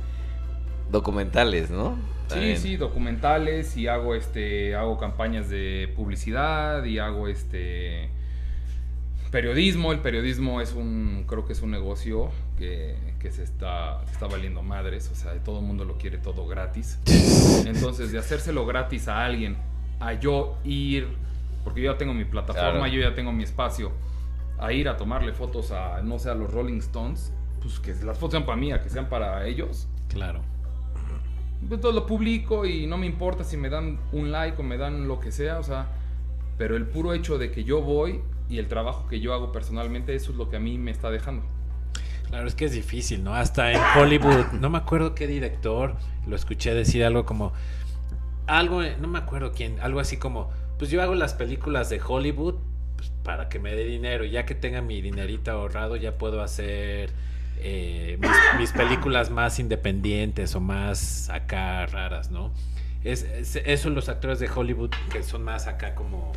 documentales, ¿no? Sí, sí, documentales y hago este hago campañas de publicidad y hago este periodismo. El periodismo es un creo que es un negocio que, que se está que está valiendo madres, o sea, todo el mundo lo quiere todo gratis. (laughs) Entonces, de hacérselo gratis a alguien, a yo ir porque yo ya tengo mi plataforma, Claro. yo ya tengo mi espacio, a ir a tomarle fotos a no sé, a los Rolling Stones, pues que las fotos sean para mí, a que sean para ellos. Claro. Entonces lo publico y no me importa si me dan un like o me dan lo que sea, o sea, pero el puro hecho de que yo voy y el trabajo que yo hago personalmente, eso es lo que a mí me está dejando. Claro, es que es difícil, ¿no? Hasta en Hollywood, no me acuerdo qué director, lo escuché decir algo como, algo, no me acuerdo quién, algo así como, pues yo hago las películas de Hollywood pues, para que me dé dinero, ya que tenga mi dinerito ahorrado, ya puedo hacer eh, mis, (coughs) mis películas más independientes o más acá raras, ¿no? Es, es- eso los actores de Hollywood que son más acá como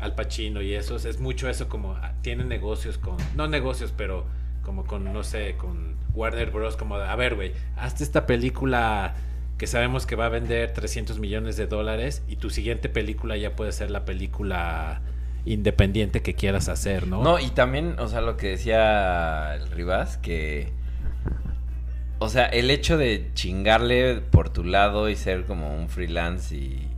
Al Pacino y esos, es mucho eso como ah, tienen negocios con, no negocios, pero como con, no sé, con Warner Bros. Como, a ver, güey, hazte esta película que sabemos que va a vender 300 millones de dólares y tu siguiente película ya puede ser la película independiente que quieras hacer, ¿no? No, y también, o sea, lo que decía el Rivas, que. O sea, el hecho de chingarle por tu lado y ser como un freelance y.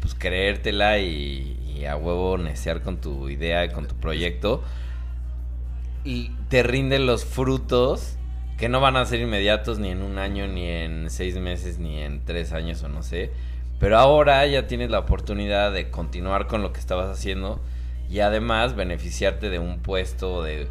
pues creértela y, a huevo necear con tu idea con tu proyecto. Y te rinden los frutos que no van a ser inmediatos ni en un año, ni en seis meses, ni en tres años o no sé. Pero ahora ya tienes la oportunidad de continuar con lo que estabas haciendo y además beneficiarte de un puesto, de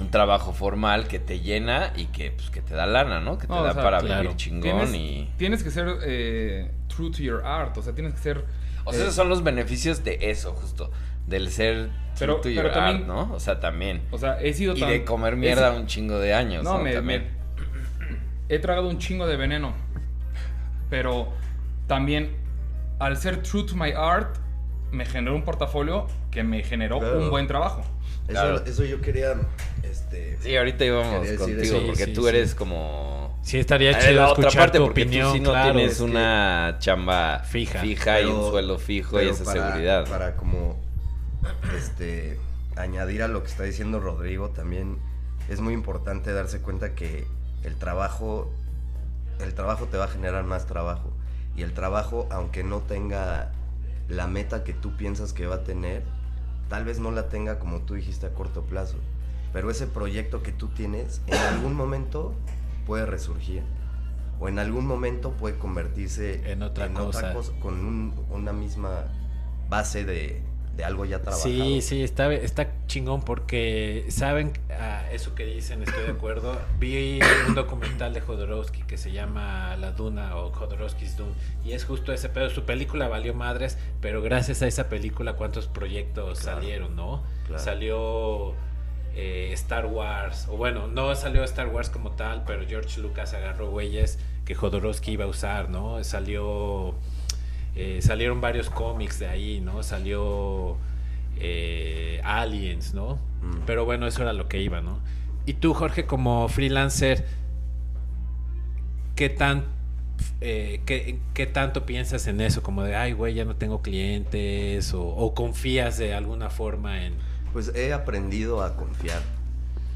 un trabajo formal que te llena y que, pues, que te da lana, ¿no? Que te No, o da sea, para claro. vivir chingón Tienes, y... tienes que ser eh, true to your art, o sea, tienes que ser... O sea, eh, esos son los beneficios de eso, justo. Del ser Pero- true to pero your también- art, ¿no? O sea, también. O sea, he sido Y tan... de comer mierda un chingo de años, No, ¿no? me, También. me- he tragado un chingo de veneno. Pero también, al ser true to my art, me generó un portafolio que me generó Claro. un buen trabajo. Eso, Claro. eso yo quería. Este, Sí, ahorita íbamos contigo, eso. porque Sí, tú sí, eres como... Sí, estaría Ah, chido la otra escuchar parte, tu porque opinión, tú sí no claro. tienes es que- una chamba Fija. fija y un Pero- sueldo fijo y pero esa para- seguridad. Para como este añadir a lo que está diciendo Rodrigo, también es muy importante darse cuenta que el trabajo, el trabajo te va a generar más trabajo. Y el trabajo, aunque no tenga la meta que tú piensas que va a tener, tal vez no la tenga como tú dijiste a corto plazo. Pero ese proyecto que tú tienes, en algún momento puede resurgir. O en algún momento puede convertirse En otra cosa. con un- una misma base de, de algo ya trabajado. Sí, sí, está, está chingón porque saben ah, eso que dicen, estoy de acuerdo. Vi un documental de Jodorowsky que se llama La Duna o Jodorowsky's Dune y es justo ese pedo. Su película valió madres, pero gracias a esa película cuántos proyectos Claro. salieron, ¿no? Claro. Salió eh, Star Wars, o bueno, no salió Star Wars como tal, pero George Lucas agarró güeyes que Jodorowsky iba a usar, ¿no? Salió eh, salieron varios cómics de ahí, ¿no? Salió eh, Aliens, ¿no? Mm. Pero bueno, eso era lo que iba, ¿no? Y tú, Jorge, como freelancer, ¿qué tan... eh, ¿qué, qué tanto piensas en eso? Como de, ay, güey, ya no tengo clientes, o, o confías de alguna forma en... Pues he aprendido a confiar.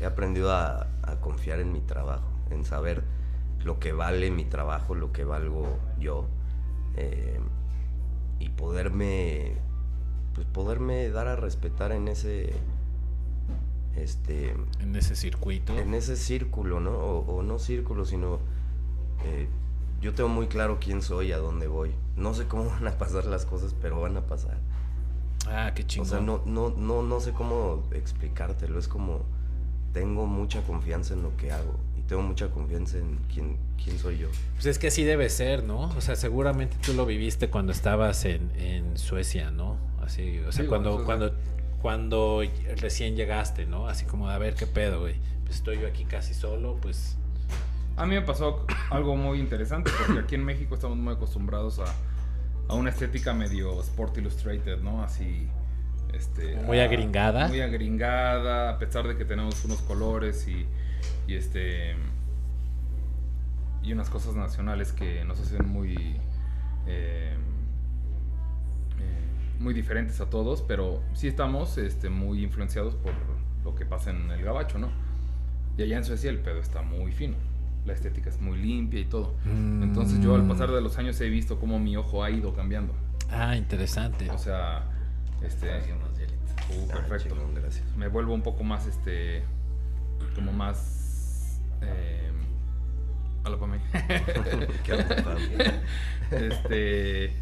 He aprendido a, a confiar en mi trabajo, en saber lo que vale mi trabajo, lo que valgo yo. eh, y poderme. Pues poderme dar a respetar en ese. Este. en ese circuito. En ese círculo, ¿no? O, o no círculo, sino. eh, yo tengo muy claro quién soy, a dónde voy. No sé cómo (laughs) van a pasar las cosas, pero van a pasar. Ah, qué O chingón. sea, no, no, no, no sé cómo explicártelo. Es como, tengo mucha confianza en lo que hago tengo mucha confianza en quién, quién soy yo. Pues es que así debe ser, ¿no? O sea, seguramente tú lo viviste cuando estabas en, en Suecia, ¿no? Así, o sea, Sí, cuando, bueno, cuando, cuando recién llegaste, ¿no? Así como, a ver, ¿qué pedo, güey? Pues estoy yo aquí casi solo, pues... A mí me pasó algo muy interesante porque aquí en México estamos muy acostumbrados a, a una estética medio Sport Illustrated, ¿no? Así. Este, Muy a- agringada. Muy agringada, a pesar de que tenemos unos colores y, y este. Y unas cosas nacionales que nos hacen muy. eh, eh, muy diferentes a todos, pero sí estamos este, muy influenciados por lo que pasa en el gabacho, ¿no? Y allá en Suecia el pedo está muy fino. La estética es muy limpia y todo. Entonces yo al pasar de los años he visto cómo mi ojo ha ido cambiando. Ah, interesante. O sea, este... Uh, Ah, perfecto. chingón, gracias. Me vuelvo un poco más, este... Como más... Eh, a la pame. Qué ocupado. este...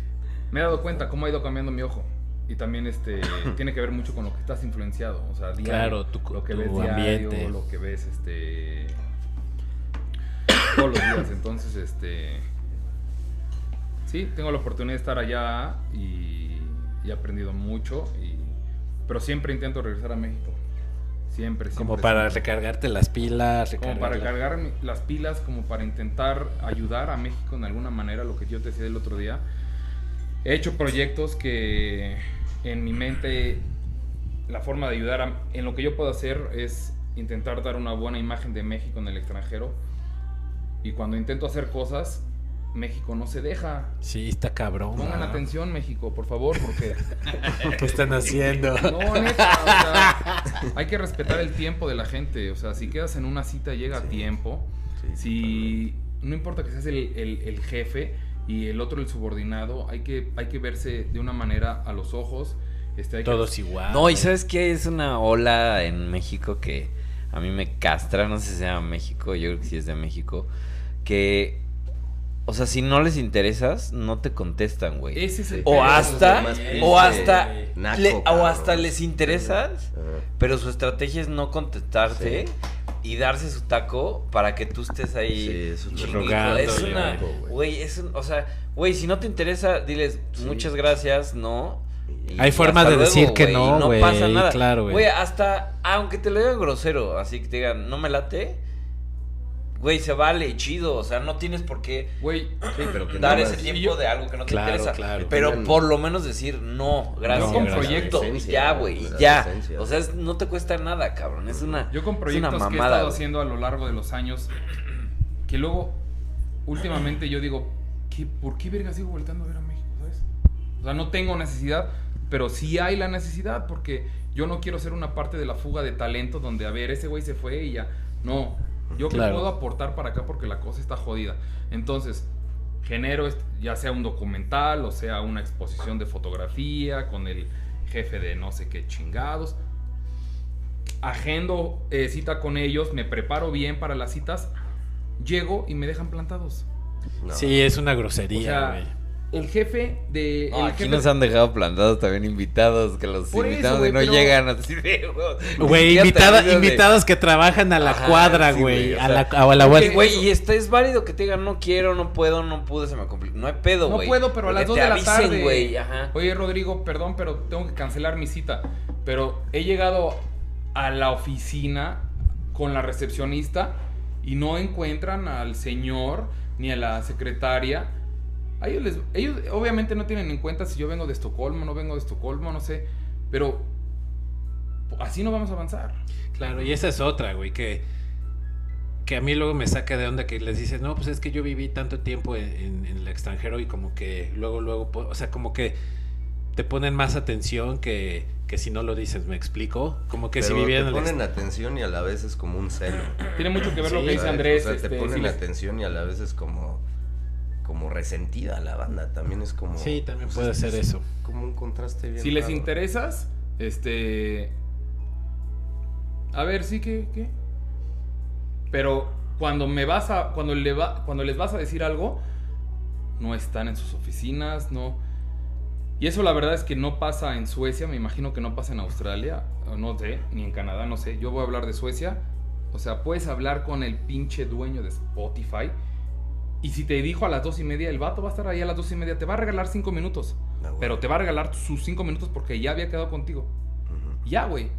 Me he dado cuenta cómo ha ido cambiando mi ojo. Y también este (laughs) tiene que ver mucho con lo que estás influenciado. O sea, diario, Claro, tu- lo que tu ves diario, ambiente. lo que ves este todos los días. Entonces, este sí, tengo la oportunidad de estar allá y, y he aprendido mucho. Y, pero siempre intento regresar a México. Siempre, siempre. como para siempre. recargarte las pilas, Como para recargar la- recargar las pilas, como para intentar ayudar a México en alguna manera, lo que yo te decía el otro día. He hecho proyectos que en mi mente la forma de ayudar a- en lo que yo puedo hacer es intentar dar una buena imagen de México en el extranjero. Y cuando intento hacer cosas, México no se deja. Sí, está cabrón. Pongan ¿no? atención, México, por favor, porque (laughs) ¿Qué están haciendo? (laughs) no, neta, o sea, hay que respetar el tiempo de la gente. O sea, si quedas en una cita, llega a tiempo. Sí, Si no importa que seas el, el- el jefe y el otro el subordinado, hay que, hay que verse de una manera a los ojos. Este, hay que- Todos igual. No, y sabes qué es una ola en México que a mí me castra, no sé si sea México, yo creo que sí es de México, que, o sea, si no les interesas, no te contestan, güey. Ese es el O hasta, o hasta, naco, le- o hasta les interesas, pero su estrategia es no contestarte Sí. y darse su taco para que tú estés ahí. Sí, eso es Es una, güey. es un, o sea, güey, si no te interesa, diles Sí. muchas gracias, no. Y- Hay formas de decir que güey, no, güey, pasa nada. claro, güey. Güey, hasta, aunque te lo digan grosero, así que te digan, no me late, güey, se vale, chido, o sea, no tienes por qué Güey, Sí, pero que dar ese tiempo yo- de algo que no te Claro, interesa. claro. Pero por lo menos decir, no, gracias. Yo con proyectos- ya, güey, ya. esencia. O sea, es- no te cuesta nada, cabrón, es una, yo con es proyectos que he estado güey. haciendo a lo largo de los años, que luego, últimamente yo digo, ¿qué, ¿por qué verga sigo volteando a ver a México, sabes? O sea, no tengo necesidad, pero sí hay la necesidad, porque yo no quiero ser una parte de la fuga de talento donde, a ver, ese güey se fue y ya. No, yo que Claro. puedo aportar para acá porque la cosa está jodida. Entonces, genero ya sea un documental o sea una exposición de fotografía con el jefe de no sé qué chingados. Agendo eh, cita con ellos, me preparo bien para las citas, llego y me dejan plantados. No. Sí, es una O grosería, sea, güey. El jefe de. No, el aquí jefe- nos han dejado plantados también invitados que los Por eso, invitados güey, no pero- llegan así de Güey, invitada- de- invitados que trabajan a la Ajá, cuadra, sí, güey. o a, la, a la güey, y está, es válido que te digan no quiero, no puedo, no pude, se me complica. No hay pedo, No güey. puedo, pero a las Que 2 te de la avisen, tarde. güey, ajá. Oye, Rodrigo, perdón, pero tengo que cancelar mi cita. Pero he llegado a la oficina con la recepcionista y no encuentran al señor ni a la secretaria. A ellos, les- ellos obviamente no tienen en cuenta si yo vengo de Estocolmo, no vengo de Estocolmo, no sé. Pero así no vamos a avanzar. Claro, y esa es otra, güey, que, que a mí luego me saca de onda que les dices, no, pues es que yo viví tanto tiempo en, en- en el extranjero y como que luego, luego, o sea, como que te ponen más atención que, que si no lo dices, ¿me explico? Como que si Pero vivieran te en el ponen atención y a la vez es como un celo. Tiene mucho que ver lo que dice. Andrés. O sea, este, te ponen si les- atención y a la vez es como como resentida la banda. También es como. Sí, también pues, puede es- ser es eso. Como un contraste bien. Si les interesas, este. A ver, sí que. ¿qué? Pero cuando me vas a. Cuando, le va, cuando les vas a decir algo, no están en sus oficinas, no. Y eso la verdad es que no pasa en Suecia, me imagino que no pasa en Australia, no sé, ni en Canadá, no sé. Yo voy a hablar de Suecia. O sea, puedes hablar con el pinche dueño de Spotify. Y si te dijo a las dos y media, el vato va a estar ahí a las dos y media, te va a regalar cinco minutos. Ah. Pero te va a regalar sus cinco minutos porque ya había quedado contigo. Ujú. Ya, güey.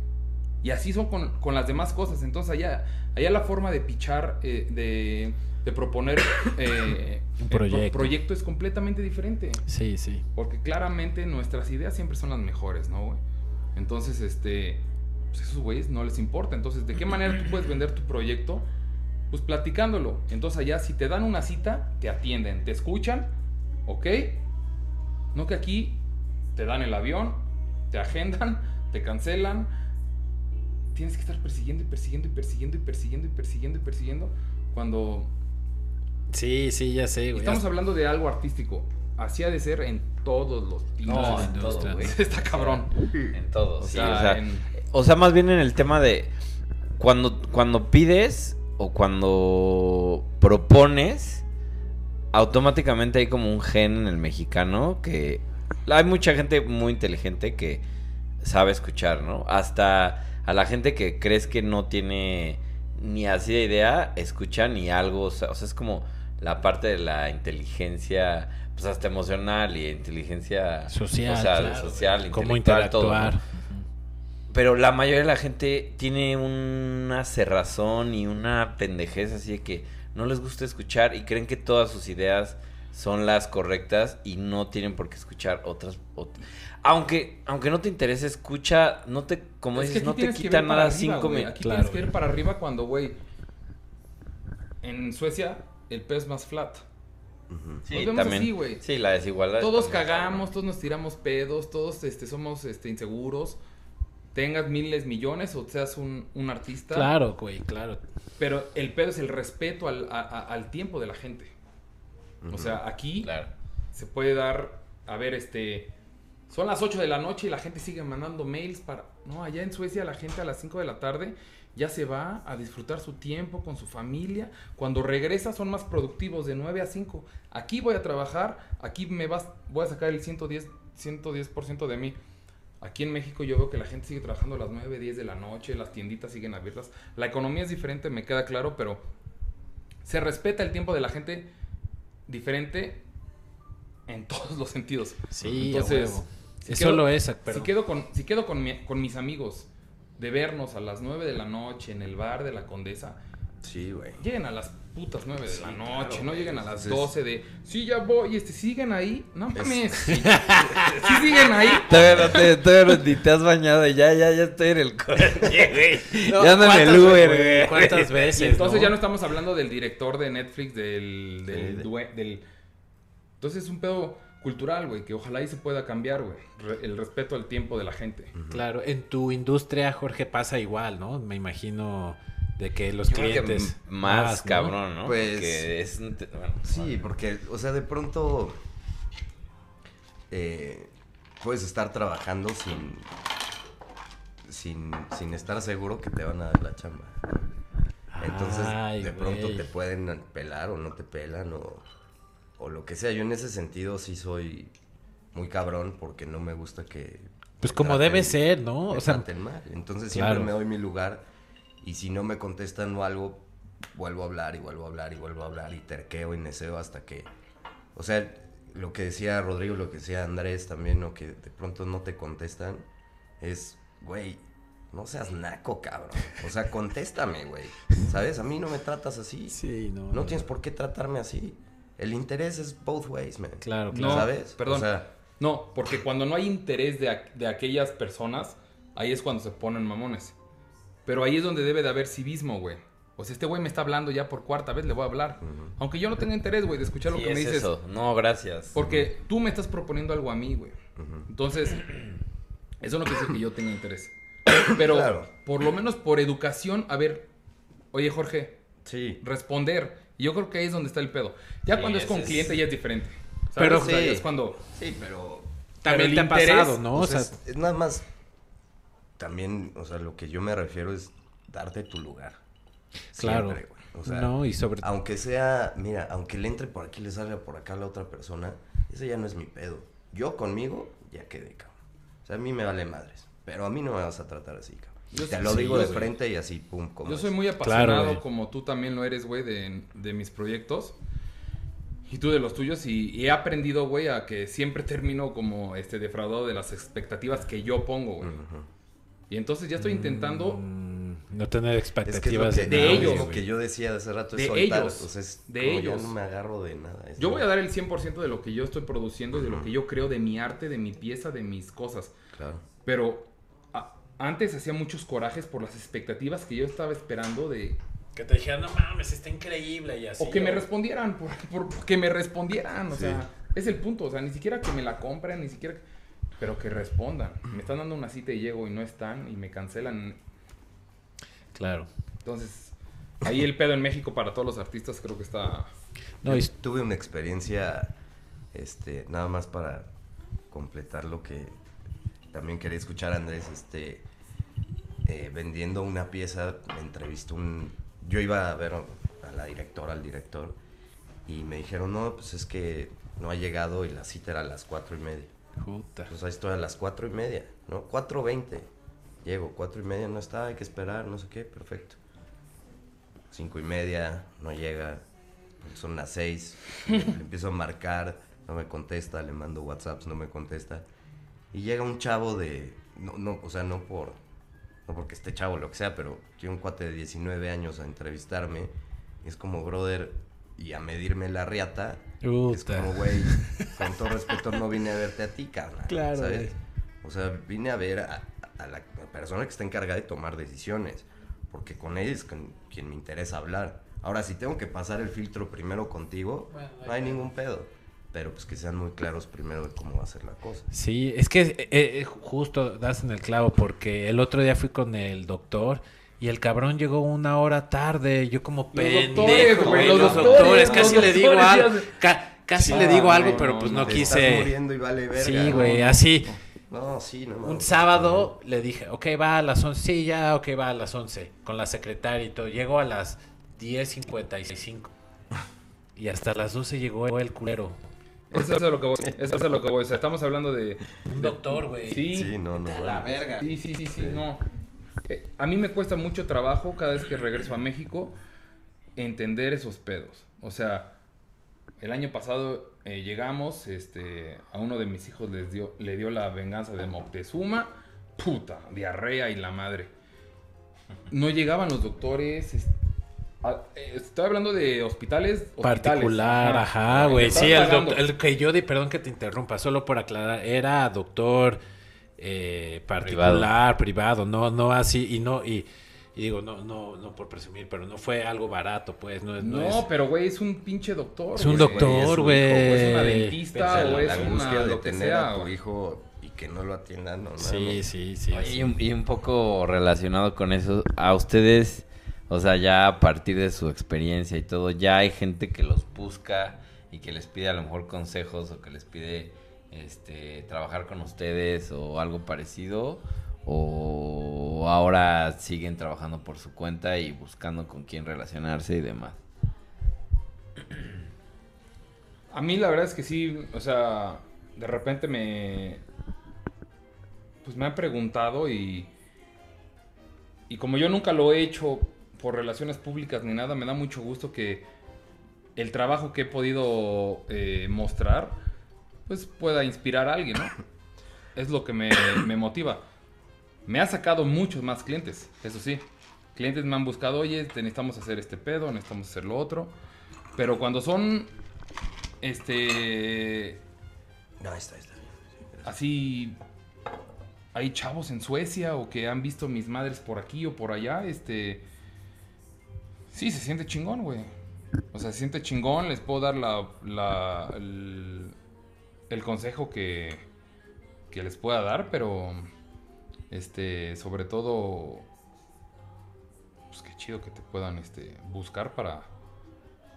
Y así son con, con las demás cosas. Entonces allá, allá la forma de pichar, eh, de, de proponer (coughs) eh, Un el pro- proyecto. proyecto es completamente diferente. Sí, sí. Porque claramente nuestras ideas siempre son las mejores, ¿no, güey? Entonces, este, pues esos güeyes no les importa. Entonces, ¿de qué manera tú puedes vender tu proyecto? Pues platicándolo. Entonces allá, si te dan una cita, te atienden, te escuchan, ¿ok? No que aquí te dan el avión, te agendan, (laughs) te cancelan. Tienes que estar persiguiendo y persiguiendo y persiguiendo y persiguiendo y persiguiendo y persiguiendo. Cuando Sí, sí, ya sé, güey. estamos hablando de algo artístico. Así ha de ser en todos los No, en todo, güey. (laughs) Está cabrón. En todo, O sí. sea, o, sea, en- o sea, más bien en el tema de cuando, cuando pides o cuando propones, automáticamente hay como un gen en el mexicano que hay mucha gente muy inteligente que sabe escuchar, ¿no? Hasta a la gente que crees que no tiene ni así de idea, escucha ni algo, o sea, o sea, es como la parte de la inteligencia, pues hasta emocional y inteligencia Social, o sea, claro, social, Cómo intelectual, todo, ¿no? Pero la mayoría de la gente tiene una cerrazón y una pendejez así de que no les gusta escuchar y creen que todas sus ideas son las correctas y no tienen por qué escuchar otras. ot- Aunque, aunque no te interese, escucha, no te, como Es dices, no te quita nada arriba, cinco minutos. Aquí Claro, tienes que ir para arriba cuando, güey, en Suecia el pedo es más flat. Sí, Nos vemos también. así, güey. Sí, la desigualdad. Todos cagamos, todos nos tiramos pedos, todos este, somos este, inseguros. Tengas miles, millones o seas un, un artista. Claro, güey, claro. Pero el pedo es el respeto al, a- a- al tiempo de la gente. O sea, aquí Claro. se puede dar, a ver, este, son las 8 de la noche y la gente sigue mandando mails para, no, allá en Suecia la gente a las 5 de la tarde ya se va a disfrutar su tiempo con su familia, cuando regresa son más productivos de 9 a 5, aquí voy a trabajar, aquí me vas, voy a sacar el 110, 110% de mí. Aquí en México yo veo que la gente sigue trabajando a las 9, 10 de la noche, las tienditas siguen abiertas. La economía es diferente, me queda claro, pero se respeta el tiempo de la gente diferente en (laughs) todos los sentidos. Sí, Entonces, huevo. si Es quedo- solo esa, pero... Si quedo con, si quedo con, mi- con mis amigos de vernos a las 9 de la noche en el bar de la Condesa, Sí, güey. lleguen a las putas 9 de la noche, claro, no lleguen a las Entonces- 12 de, sí, ya voy, este, siguen ahí, no mames, (laughs) sí, sí siguen ahí. Todavía no te, todavía no- ni te has bañado, ya, ya, ya estoy en el coche, (laughs) güey. No, ya ando en el ¿cuántas Uber, ve- güey. ¿Cuántas (laughs) veces? Y entonces ya no estamos hablando del director de Netflix, del, del, Sí, de- due- del- Entonces es un pedo cultural, güey, que ojalá ahí se pueda cambiar, güey, re- el respeto al tiempo de la gente. Claro, en tu industria, Jorge, pasa igual, ¿no? Me imagino de que los Yo creo que clientes... más, cabrón, ¿no? Pues- Porque es bueno, Sí, porque, o sea, de pronto eh, puedes estar trabajando sin, sin, sin estar seguro que te van a dar la chamba. Entonces, Ay, de pronto te pueden pelar o no te pelan o... o lo que sea. Yo en ese sentido sí soy muy cabrón porque no me gusta que... Pues como traten- debe ser, ¿no? me O sea, mal. Entonces claro. siempre me doy mi lugar y si no me contestan o algo, vuelvo a hablar y vuelvo a hablar y vuelvo a hablar y terqueo y neceo hasta que... O sea, lo que decía Rodrigo, lo que decía Andrés también, o que de pronto no te contestan, es, güey, no seas naco, cabrón. O sea, contéstame, güey. ¿Sabes? A mí no me tratas así. sí, no. No tienes por qué tratarme así. El interés es both ways, man. Claro, No, claro. ¿Sabes? perdón. O sea, No, porque cuando no hay interés de, de aquellas personas, ahí es cuando se ponen mamones. Pero ahí es donde debe de haber civismo, güey. O sea, este güey me está hablando ya por cuarta vez, le voy a hablar. Aunque yo no tenga interés, güey, de escuchar lo que me es dices. eso. No, gracias. Porque tú me estás proponiendo algo a mí, güey. Entonces, (clears throat) eso no quiere decir que yo tenga interés. (coughs) Pero, Claro. por lo menos por educación, a ver, oye, Jorge, sí. responder. Y yo creo que ahí es donde está el pedo. Ya Sí, cuando es con es- cliente ya es diferente. ¿sabes? Pero- O sea, Sí. es cuando... Sí, pero... También pero te el ha interés, pasado, ¿no? O o sea, sea, es, es nada más... También, o sea, lo que yo me refiero es darte tu lugar. claro. Siempre, güey. O sea, no, y sobre aunque sea... Mira, aunque le entre por aquí, le salga por acá a la otra persona, ese ya no es mi pedo. Yo conmigo ya quedé, cabrón. O sea, a mí me vale madres. Pero a mí no me vas a tratar así, cabrón. Yo Te lo sí, digo de soy- frente y así, pum, como Yo es. soy muy apasionado, como tú también lo eres, güey, de, de mis proyectos. Y tú de los tuyos. Y, y he aprendido, güey, a que siempre termino como este defraudado de las expectativas que yo pongo, güey. Y entonces ya estoy intentando... mm, no tener Es que es lo expectativas que, de ellos, lo que yo decía de hace rato es De soltar. ellos. O sea, es De como ellos. ya no me agarro de nada. es Yo voy a dar el 100% de lo que yo estoy produciendo y de lo que yo creo de mi arte, de mi pieza, de mis cosas. Claro. Pero a- antes hacía muchos corajes por las expectativas que yo estaba esperando de... Que te dijeran, no mames, está increíble y así. O que me respondieran, (laughs) por, por- que me respondieran, o Sí. sea, es el punto, o sea, ni siquiera que me la compren, ni siquiera, pero que respondan. Me están dando una cita y llego y no están y me cancelan. Claro. Entonces, ahí el pedo en México para todos los artistas creo que está... No, y- Yo tuve una experiencia, este, nada más para completar lo que también quería escuchar Andrés, este, eh, vendiendo una pieza, me entrevistó un, yo iba a ver a la directora, al director, y me dijeron, no, pues es que no ha llegado y la cita era a las cuatro y media. Puta. Pues ahí estoy a las cuatro y media, ¿no? Cuatro veinte. Llego, cuatro y media no está, hay que esperar, no sé qué, perfecto. Cinco y media, no llega. Son las seis. Empiezo a marcar, no me contesta, le mando WhatsApps, no me contesta. Y llega un chavo de. No, no, o sea, no por. No porque esté chavo lo que sea, pero llega un cuate de 19 años a entrevistarme. Es como, brother, y a medirme la riata. Es como, güey, con todo (laughs) respeto, no vine a verte a ti, carnal. Claro, ¿sabes? O sea, vine a ver a, a la persona que está encargada de tomar decisiones. Porque con ella es con quien me interesa hablar. Ahora, si tengo que pasar el filtro primero contigo, Bueno, no hay ningún pedo. Pero pues que sean muy claros primero de cómo va a ser la cosa. Sí, es que eh, eh, justo das en el clavo porque el otro día fui con el doctor y el cabrón llegó una hora tarde. Yo como pendejo, doctores, güey, los, los doctores, doctores, casi los le digo doctores algo, ca- casi No, le digo algo, no, pero no, pues no, no, estás quise. muriendo y vale verga. Sí, ¿no? güey, así. No, sí, no. Un no. sábado le dije, ok, va a las 11. Sí, ya, ok, va a las 11. Con la secretaria y todo. Llegó a las 10.55. Y hasta las 12 llegó el culero. Eso es a lo que voy, eso es a lo que voy, o sea, estamos hablando de... Un doctor, güey. Sí, Sí, no, no. bueno. verga. Sí, sí, sí, sí, no. Eh, a mí me cuesta mucho trabajo cada vez que regreso a México entender esos pedos. O sea, el año pasado eh, llegamos, este, a uno de mis hijos les dio, le dio la venganza de Moctezuma, puta, diarrea y la madre. No llegaban los doctores. es- eh, estoy hablando de hospitales, hospitales, Particular, ajá, güey. Sí, el, el que yo di, perdón que te interrumpa, solo por aclarar, era doctor eh, particular, privado. no, no así, y no, y, y digo, no, no, no por presumir, pero no fue algo barato, pues, no, es- no No, es- pero güey, es un pinche doctor. Es un doctor, es güey. Es una O dentista o la, es la una angustia de lo que tener sea. a tu hijo y que no lo atiendan, no, Sí, sí, sí. Oye, sí. y, un, y un poco relacionado con eso, a ustedes, o sea, ya a partir de su experiencia y todo, ya hay gente que los busca y que les pide a lo mejor consejos o que les pide este trabajar con ustedes o algo parecido o ahora siguen trabajando por su cuenta y buscando con quién relacionarse y demás. A mí la verdad es que sí, o sea, de repente me... Pues me han preguntado y... Y como yo nunca lo he hecho por relaciones públicas ni nada, me da mucho gusto que el trabajo que he podido eh, mostrar, pues pueda inspirar a alguien, ¿no? (coughs) Es lo que me, me motiva. Me ha sacado muchos más clientes, eso sí. Clientes me han buscado, oye, te necesitamos hacer este pedo, necesitamos hacer lo otro. Pero cuando son, este, No, ahí está, ahí está. Así hay chavos en Suecia o que han visto mis madres por aquí o por allá, este sí se siente chingón, güey. O sea, se siente chingón, les puedo dar la, la- el, el consejo que, que les pueda dar, pero este sobre todo pues qué chido que te puedan este buscar para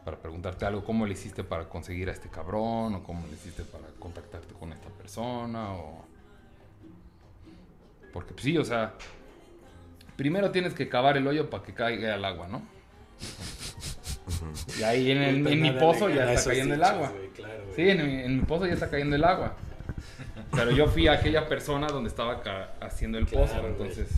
para preguntarte algo, cómo le hiciste para conseguir a este cabrón, o cómo le hiciste para contactarte con esta persona, o... Porque pues, sí, o sea, primero tienes que cavar el hoyo para que caiga al agua, ¿no? (laughs) Y ahí en, el- en mi pozo ya está cayendo el agua. Sí, en mi, en mi pozo ya está cayendo el agua. Pero yo fui a aquella persona donde estaba ca- haciendo el pozo, güey. entonces...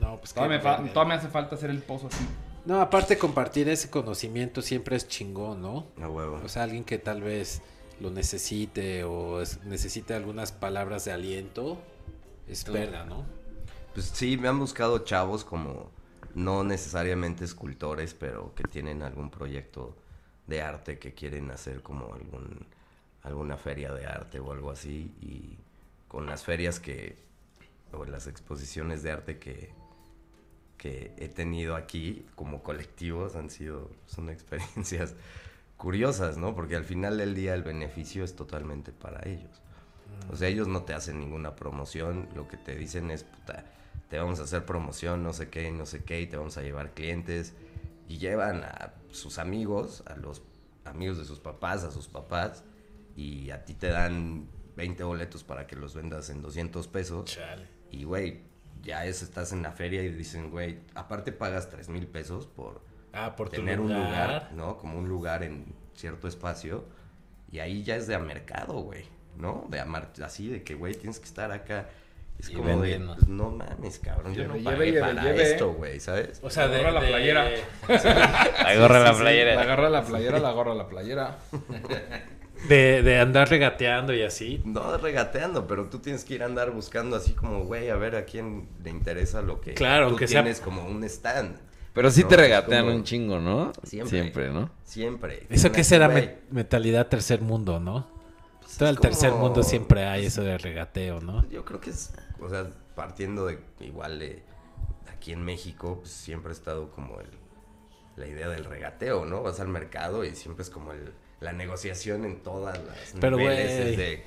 No, pues Todavía me, qué fa- verga. todavía me hace falta hacer el pozo así. No, aparte compartir ese conocimiento siempre es chingón, ¿no? A huevo. O sea, alguien que tal vez lo necesite o es- necesite algunas palabras de aliento, es verga, ¿no? Pues sí, me han buscado chavos como no necesariamente escultores, pero que tienen algún proyecto de arte que quieren hacer como algún alguna feria de arte o algo así y con las ferias que o las exposiciones de arte que que he tenido aquí como colectivos han sido son experiencias (laughs) curiosas, ¿no? Porque al final del día el beneficio es totalmente para ellos. O sea, ellos no te hacen ninguna promoción, lo que te dicen es, puta, te vamos a hacer promoción, no sé qué, no sé qué, y te vamos a llevar clientes. Y llevan a sus amigos, a los amigos de sus papás, a sus papás, y a ti te dan 20 boletos para que los vendas en 200 pesos. Chale. Y, güey, ya es, estás en la feria y dicen, güey, aparte pagas 3 mil pesos por Ah, por tener un lugar. lugar, ¿no? Como un lugar en cierto espacio. Y ahí ya es de a mercado, güey, ¿no? De amar, así de que, güey, tienes que estar acá. Es Y como de, pues, no mames, cabrón, yo Lleve, no lleve, pagué lleve, para lleve. esto, güey, ¿sabes? O sea, de Agarra la de- playera. (laughs) La gorra Sí, la sí, sí, playera. La agarra la playera, la agarra la playera. (laughs) De, de andar regateando y así. No regateando, pero tú tienes que ir a andar buscando así como, güey, a ver a quién le interesa lo que Claro, tú aunque sea- tienes como un stand. Pero sí No, te regatean como- un chingo, ¿no? Siempre. Siempre, ¿no? Siempre. Eso que será me- mentalidad tercer mundo, ¿no? pues, Todo el tercer mundo siempre hay eso de regateo, ¿no? Yo creo que es, o sea, partiendo de igual de aquí en México, pues siempre ha estado como el, la idea del regateo, ¿no? Vas al mercado y siempre es como el, la negociación en todas las Pero, niveles es de,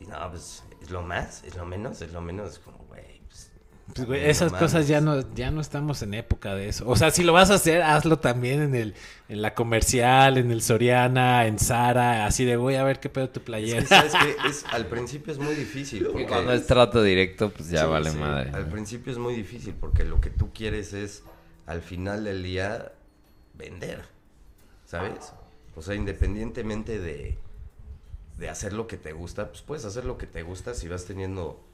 y no, pues es lo más, es lo menos, es lo menos, es como, güey, pues, Pues, güey, esas cosas ya no, ya no estamos en época de eso. O sea, si lo vas a hacer, hazlo también en el, en la comercial, en el Soriana, en Zara, así de voy a ver qué pedo tu Es playera. que, ¿sabes qué? Es, al principio es muy difícil. Y porque- cuando es trato directo, pues ya Sí, vale sí, madre. Al principio es muy difícil porque lo que tú quieres es, al final del día, vender. ¿Sabes? O sea, independientemente de, de hacer lo que te gusta, pues puedes hacer lo que te gusta si vas teniendo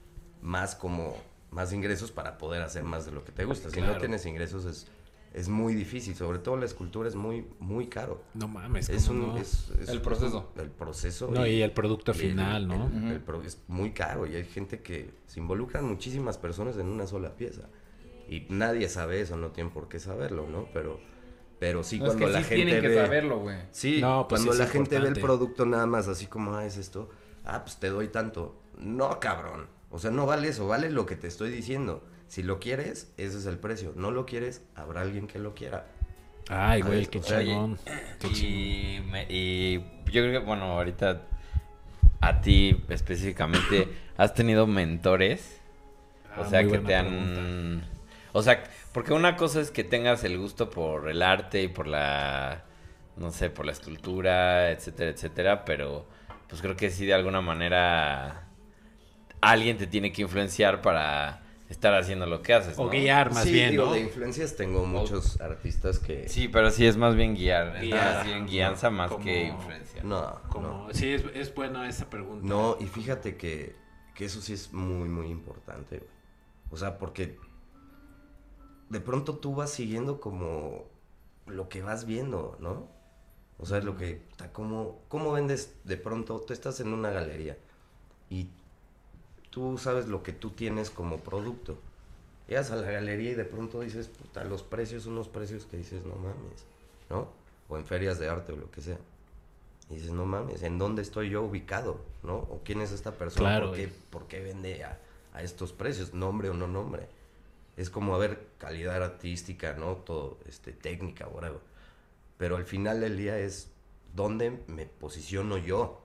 más como más ingresos para poder hacer más de lo que te gusta. Si no tienes ingresos es, es muy difícil. Sobre todo la escultura es muy, muy caro. No mames, Es ¿cómo un, no? es- es- El proceso. El proceso. No, y el producto y el- final, ¿no? el- el pro- es muy caro y hay gente que se involucran muchísimas personas en una sola pieza. Y nadie sabe eso, no tienen por qué saberlo, ¿no? Pero, pero sí No, es cuando que la sí gente tienen que ve... saberlo, güey. Sí, No, pues cuando sí la es gente ve el importante. producto nada más así como, ah, es esto, ah, pues te doy tanto. No, cabrón. O sea, no vale eso, vale lo que te estoy diciendo. Si lo quieres, ese es el precio. No lo quieres, habrá alguien que lo quiera. Ay, güey, ¿Sabes? qué O sea, chingón. Y, y yo creo que, bueno, ahorita a ti específicamente, ¿has tenido mentores? O Ah, sea, muy que te han... pregunta. O sea, porque una cosa es que tengas el gusto por el arte y por la, no sé, por la escultura, etcétera, etcétera, pero pues creo que sí de alguna manera alguien te tiene que influenciar para estar haciendo lo que haces. O guiar más sí, bien, digo, ¿no? de influencias tengo muchos artistas que... Sí, pero sí es más bien guiar. es Guiar. más bien guianza más Como- que influencia. No, Como, no. Sí, es, es buena esa pregunta. No, y fíjate que, que eso sí es muy, muy importante, güey. O sea, porque de pronto tú vas siguiendo como lo que vas viendo, ¿no? O sea, lo que, o sea, ¿cómo, ¿cómo vendes de pronto? Tú estás en una galería y tú sabes lo que tú tienes como producto. Llegas a la galería y de pronto dices, puta, los precios, unos precios que dices, no mames, ¿no? O en ferias de arte o lo que sea. Y dices, no mames, ¿en dónde estoy yo ubicado? ¿No? ¿O quién es esta persona? Claro, ¿Por, qué, por qué vende a, a estos precios? ¿Nombre o no nombre? Es como, a ver, calidad artística, ¿no? Todo, este, técnica, whatever. Pero al final del día es dónde me posiciono yo,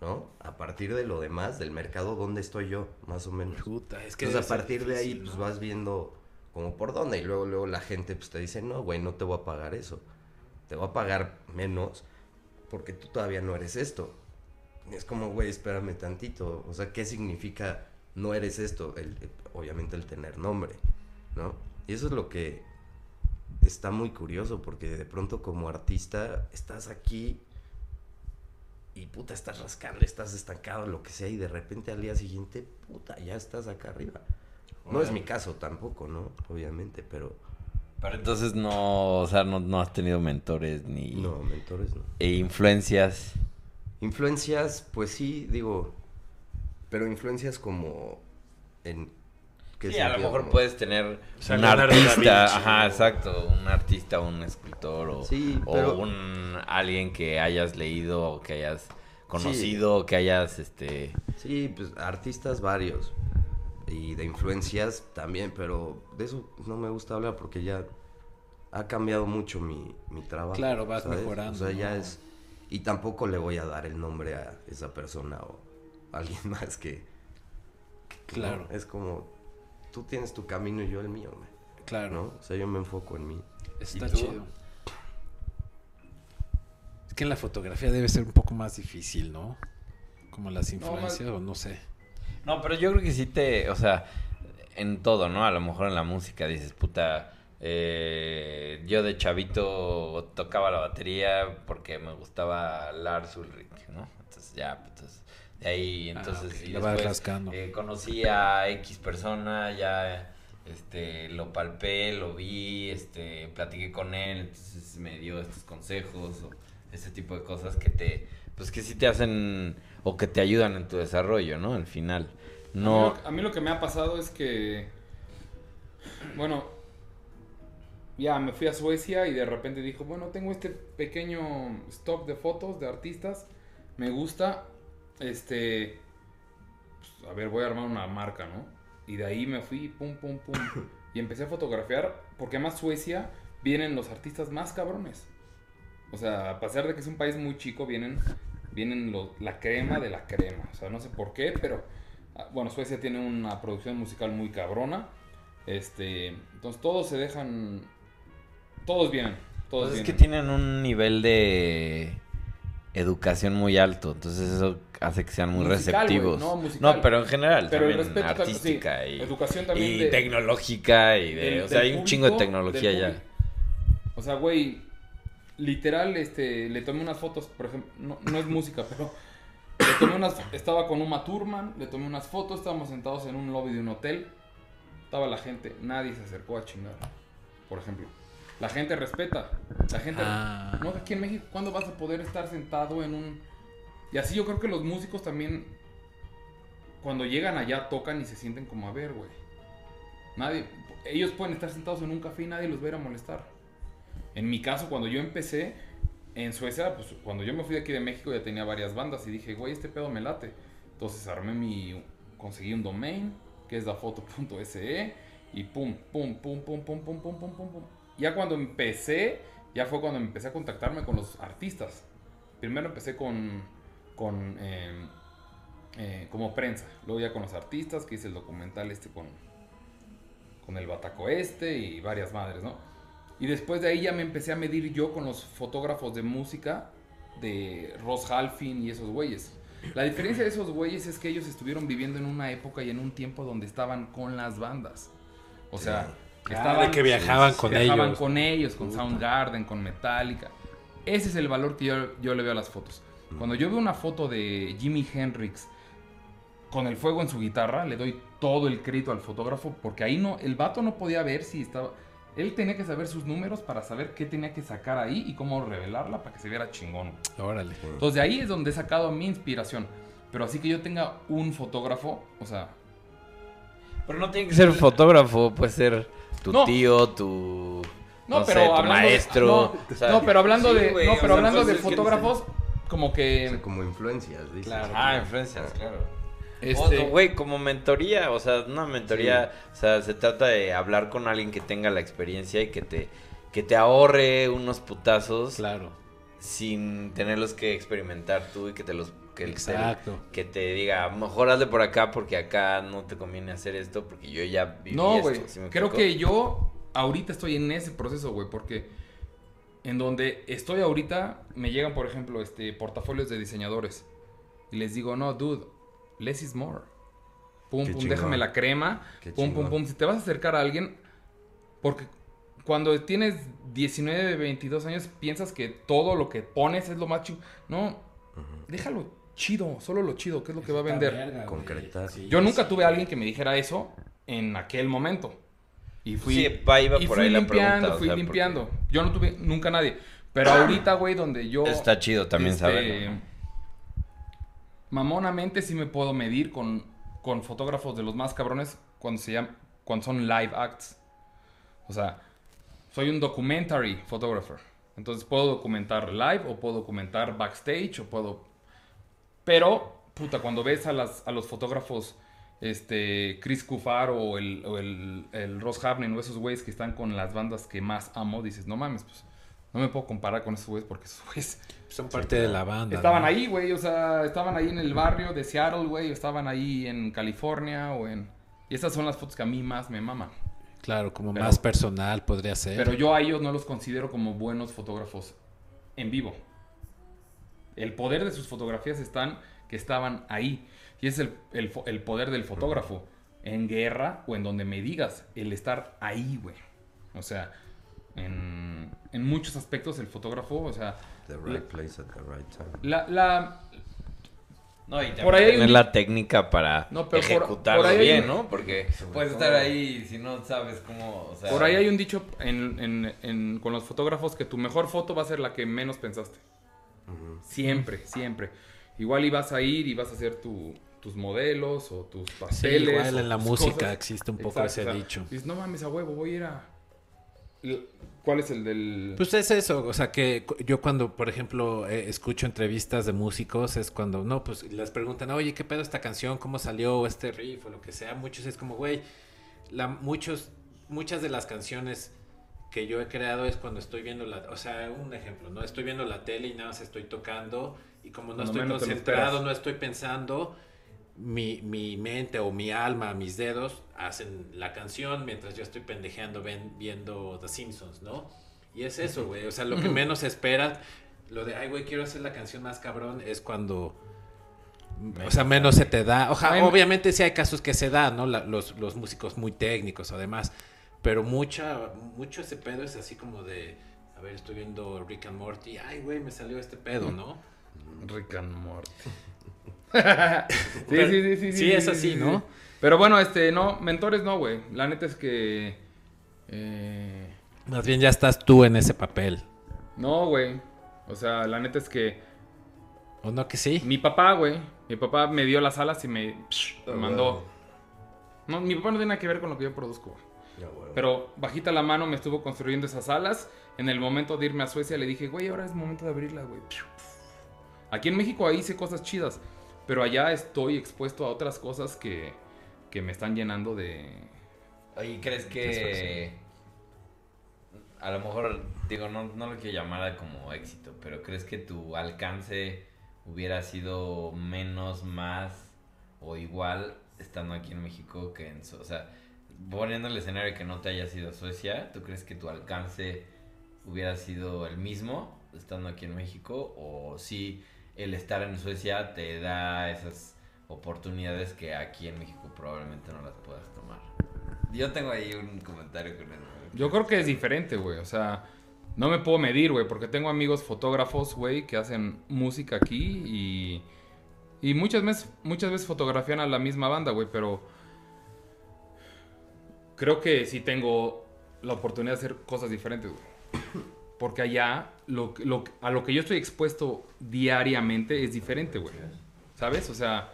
¿no? A partir de lo demás, del mercado, ¿dónde estoy yo? Más o menos. Puta, es que Entonces a partir de ahí pues vas viendo como por dónde y luego luego la gente pues te dice, "No, güey, no te voy a pagar eso. Te voy a pagar menos porque tú todavía no eres esto." Y es como, "Güey, espérame tantito." O sea, ¿qué significa no eres esto? El, el- obviamente el tener nombre, ¿no? Y eso es lo que está muy curioso porque de pronto como artista estás aquí y puta estás rascando, estás estancado, lo que sea, y de repente al día siguiente, puta, ya estás acá arriba. No es mi caso tampoco, ¿no? Obviamente, pero Pero entonces no, o sea, no, no has tenido mentores ni no, mentores no. e influencias. Influencias, pues sí, digo, pero influencias como en... ¿qué Sí, a lo mejor Como- puedes tener O sea, un artista, ajá, o- exacto, un artista, un escultor o, Sí, o pero- un alguien que hayas leído o que hayas conocido o que hayas este Sí, pues artistas varios. Y de influencias también, pero de eso no me gusta hablar porque ya ha cambiado mucho mi, mi trabajo. Claro, vas mejorando, O sea, ya ¿no? es... Y tampoco le voy a dar el nombre a esa persona o alguien (laughs) más que... que no, Claro. es como, tú tienes tu camino y yo el mío, güey, Claro, ¿no? O sea, yo me enfoco en mí. está chido. Es que en la fotografía debe ser un poco más difícil, ¿no? Como las influencias, o no sé. No, pero yo creo que sí te, o sea, en todo, ¿no? A lo mejor en la música dices, puta, eh, yo de chavito tocaba la batería porque me gustaba Lars Ulrich, ¿no? Entonces ya, pues, entonces, de ahí, Ah, entonces, ok, y le vas después, rascando. eh, conocí a X persona, ya, este, lo palpé, lo vi, este, platiqué con él, entonces me dio estos consejos o ese tipo de cosas que te, pues que sí te hacen o que te ayudan en tu desarrollo, ¿no? Al final. A No, mí, lo, a mí lo que me ha pasado es que, bueno, ya me fui a Suecia y de repente dijo, bueno, tengo este pequeño stock de fotos de artistas, me gusta, este, pues, a ver, voy a armar una marca, ¿no? Y de ahí me fui, pum, pum, pum, (laughs) y empecé a fotografiar, porque además Suecia vienen los artistas más cabrones. O sea, a pesar de que es un país muy chico, vienen, vienen lo- la crema de la crema. O sea, no sé por qué, pero ah, bueno, Suecia tiene una producción musical muy cabrona. Este, entonces todos se dejan, todos vienen, todos pues es que vienen. tienen un nivel de educación muy alto, entonces eso hace que sean muy Musical, receptivos. no, pero en general Pero el también tal- artística sí, y, educación también y de- tecnológica y de, del- o sea, hay un chingo de tecnología ya. O sea, güey, literal, este, le tomé unas fotos, por ejemplo, no, no es música, pero le tomé unas, estaba con Uma Thurman, le tomé unas fotos, estábamos sentados en un lobby de un hotel, estaba la gente, nadie se acercó a chingar, por ejemplo. La gente respeta, la gente, Ah. no, aquí en México, ¿cuándo vas a poder estar sentado en un... Y así yo creo que los músicos también, cuando llegan allá, tocan y se sienten como a ver, güey. Nadie, ellos pueden estar sentados en un café y nadie los va a ir a molestar. En mi caso, cuando yo empecé en Suecia, pues cuando yo me fui de aquí de México ya tenía varias bandas y dije, güey, este pedo me late. Entonces armé mi, conseguí un domain, que es dafoto.se, y pum, pum, pum, pum, pum, pum, pum, pum, pum, pum. Ya cuando empecé, ya fue cuando empecé a contactarme con los artistas. Primero empecé con, con eh, eh, como prensa, luego ya con los artistas, que hice el documental este con, con el Bataco Este y varias madres, ¿no? Y después de ahí ya me empecé a medir yo con los fotógrafos de música de Ross Halfin y esos güeyes. La diferencia de esos güeyes es que ellos estuvieron viviendo en una época y en un tiempo donde estaban con las bandas. O sea, De que viajaban con viajaban ellos. con ellos, con Puta. Soundgarden, con Metallica. Ese es el valor que yo, yo le veo a las fotos. Cuando yo veo una foto de Jimi Hendrix con el fuego en su guitarra, le doy todo el crédito al fotógrafo porque ahí no, el vato no podía ver si estaba... Él tenía que saber sus números para saber qué tenía que sacar ahí y cómo revelarla para que se viera chingón. Órale. Entonces de ahí es donde he sacado mi inspiración. Pero así que yo tenga un fotógrafo, o sea, Pero no tiene que ser fotógrafo, puede ser tu No. tío, tu. No, No, pero sé, tu hablando de- maestro. no, o sea, no, pero hablando sí, de, no, pero hablando de que fotógrafos, como O que (laughs) sea, como influencias, dices. Claro. Ah, influencias, claro. este, O, güey, como mentoría, o sea, una mentoría, o sea, se trata de hablar con alguien que tenga la experiencia y que te, que te ahorre unos putazos Claro. sin tenerlos que experimentar tú y que te los que Exacto. que te diga, mejor hazle por acá porque acá no te conviene hacer esto porque yo ya viví no, esto", güey. ¿sí me creo que yo ahorita estoy en ese proceso, güey, porque en donde estoy ahorita me llegan, por ejemplo, este portafolios de diseñadores y les digo, "No, dude, less is more." Pum, Qué pum, chingón. déjame la crema. Qué pum, pum, chingón. pum. Si te vas a acercar a alguien, porque cuando tienes 19, 22 años, piensas que todo lo que pones es lo más chido. No, déjalo chido, solo lo chido, que es lo que va a vender. Concretar. Yo nunca tuve a alguien que me dijera eso en aquel momento. Y fui, Sí, va, iba y por fui ahí la limpiando, o fui sea, porque- limpiando. Yo no tuve nunca nadie. Pero ahorita, güey, donde yo... Está chido también este, saberlo. Mamonamente sí me puedo medir con, con fotógrafos de los más cabrones cuando se llaman, cuando son live acts. O sea, soy un documentary photographer. Entonces puedo documentar live o puedo documentar backstage o puedo... Pero, puta, cuando ves a, las, a los fotógrafos, este, Chris Kufar o el, o el, el Ross Havnen o esos güeyes que están con las bandas que más amo, dices, no mames, pues no me puedo comparar con esos güeyes porque esos güeyes Son parte de la banda. Estaban ¿no? ahí, güey, o sea, estaban ahí en el barrio de Seattle, güey, o estaban ahí en California o en... Y esas son las fotos que a mí más me maman. Claro, como Pero- más personal podría ser. Pero yo a ellos no los considero como buenos fotógrafos en vivo. El poder de sus fotografías están que estaban ahí. Y es el, el fo- el poder del fotógrafo. En guerra o en donde me digas, el estar ahí, güey. O sea, en, en muchos aspectos el fotógrafo, o sea, The right place at the right time. la, la, No, y Por ahí hay un tener di- la técnica para No, pero por- ejecutarlo por ahí hay bien, un- ¿no? Porque puedes estar ahí si no sabes cómo, o sea... Por ahí hay un dicho en- en- en- con los fotógrafos que tu mejor foto va a ser la que menos pensaste. Siempre, siempre. Igual ibas a ir y vas a hacer tu- tus modelos o tus Sí, pasteles. igual en la música cosas. existe un poco Exacto, ese o sea, dicho. Dices, no mames, a huevo, voy a ir a... ¿Cuál es el del...? Pues es eso, o sea que yo cuando, por ejemplo, eh, escucho entrevistas de músicos, es cuando, no, pues les preguntan, oye, ¿qué pedo esta canción? ¿Cómo salió? O este riff o lo que sea. Muchos es como, güey, la, muchos, muchas de las canciones que yo he creado es cuando estoy viendo la, o sea, un ejemplo, ¿no? Estoy viendo la tele y nada más estoy tocando y como no estoy concentrado, no estoy pensando, mi, mi mente o mi alma, mis dedos hacen la canción mientras yo estoy pendejeando ven- viendo The Simpsons, ¿no? Y es eso, güey. O sea, lo que menos esperas, lo de, ay, güey, quiero hacer la canción más cabrón, es cuando... O sea, menos se te da. Oja, Bueno. Obviamente sí hay casos que se da, ¿no? La- los, los músicos muy técnicos, además. Pero mucha, mucho ese pedo es así como de, a ver, estoy viendo Rick and Morty, ay, güey, me salió este pedo, ¿no? (laughs) Rick and Morty. sí, (laughs) Pero- sí, sí, sí, sí, es así, ¿no? Pero bueno, este, no, mentores no, güey. La neta es que... eh, Más bien ya estás tú en ese papel. no, güey. O sea, la neta es que... ¿O no que sí? Mi papá, güey. Mi papá me dio las alas y me, psh, me Ah, mandó. No, mi papá no tiene nada que ver con lo que yo produzco. Pero bajita la mano me estuvo construyendo esas alas. En el momento de irme a Suecia le dije, güey, ahora es momento de abrirla, güey. Aquí en México hice cosas chidas. Pero allá estoy expuesto a otras cosas que, que me están llenando de... Oye, ¿crees que a lo mejor, digo, no, no lo quiero llamar como éxito, pero ¿crees que tu alcance hubiera sido menos, más o igual estando aquí en México que en... O sea, poniendo el escenario que no te hayas ido a Suecia, ¿tú crees que tu alcance hubiera sido el mismo estando aquí en México? ¿O sí el estar en Suecia te da esas oportunidades que aquí en México probablemente no las puedas tomar. Yo tengo ahí un comentario con eso. Yo creo que es diferente, güey. O sea, no me puedo medir, güey, porque tengo amigos fotógrafos, güey, que hacen música aquí y, y muchas veces, muchas veces fotografían a la misma banda, güey, pero creo que sí tengo la oportunidad de hacer cosas diferentes, güey. (coughs) Porque allá, lo, lo- a lo que yo estoy expuesto diariamente es diferente, güey. ¿Sabes? O sea,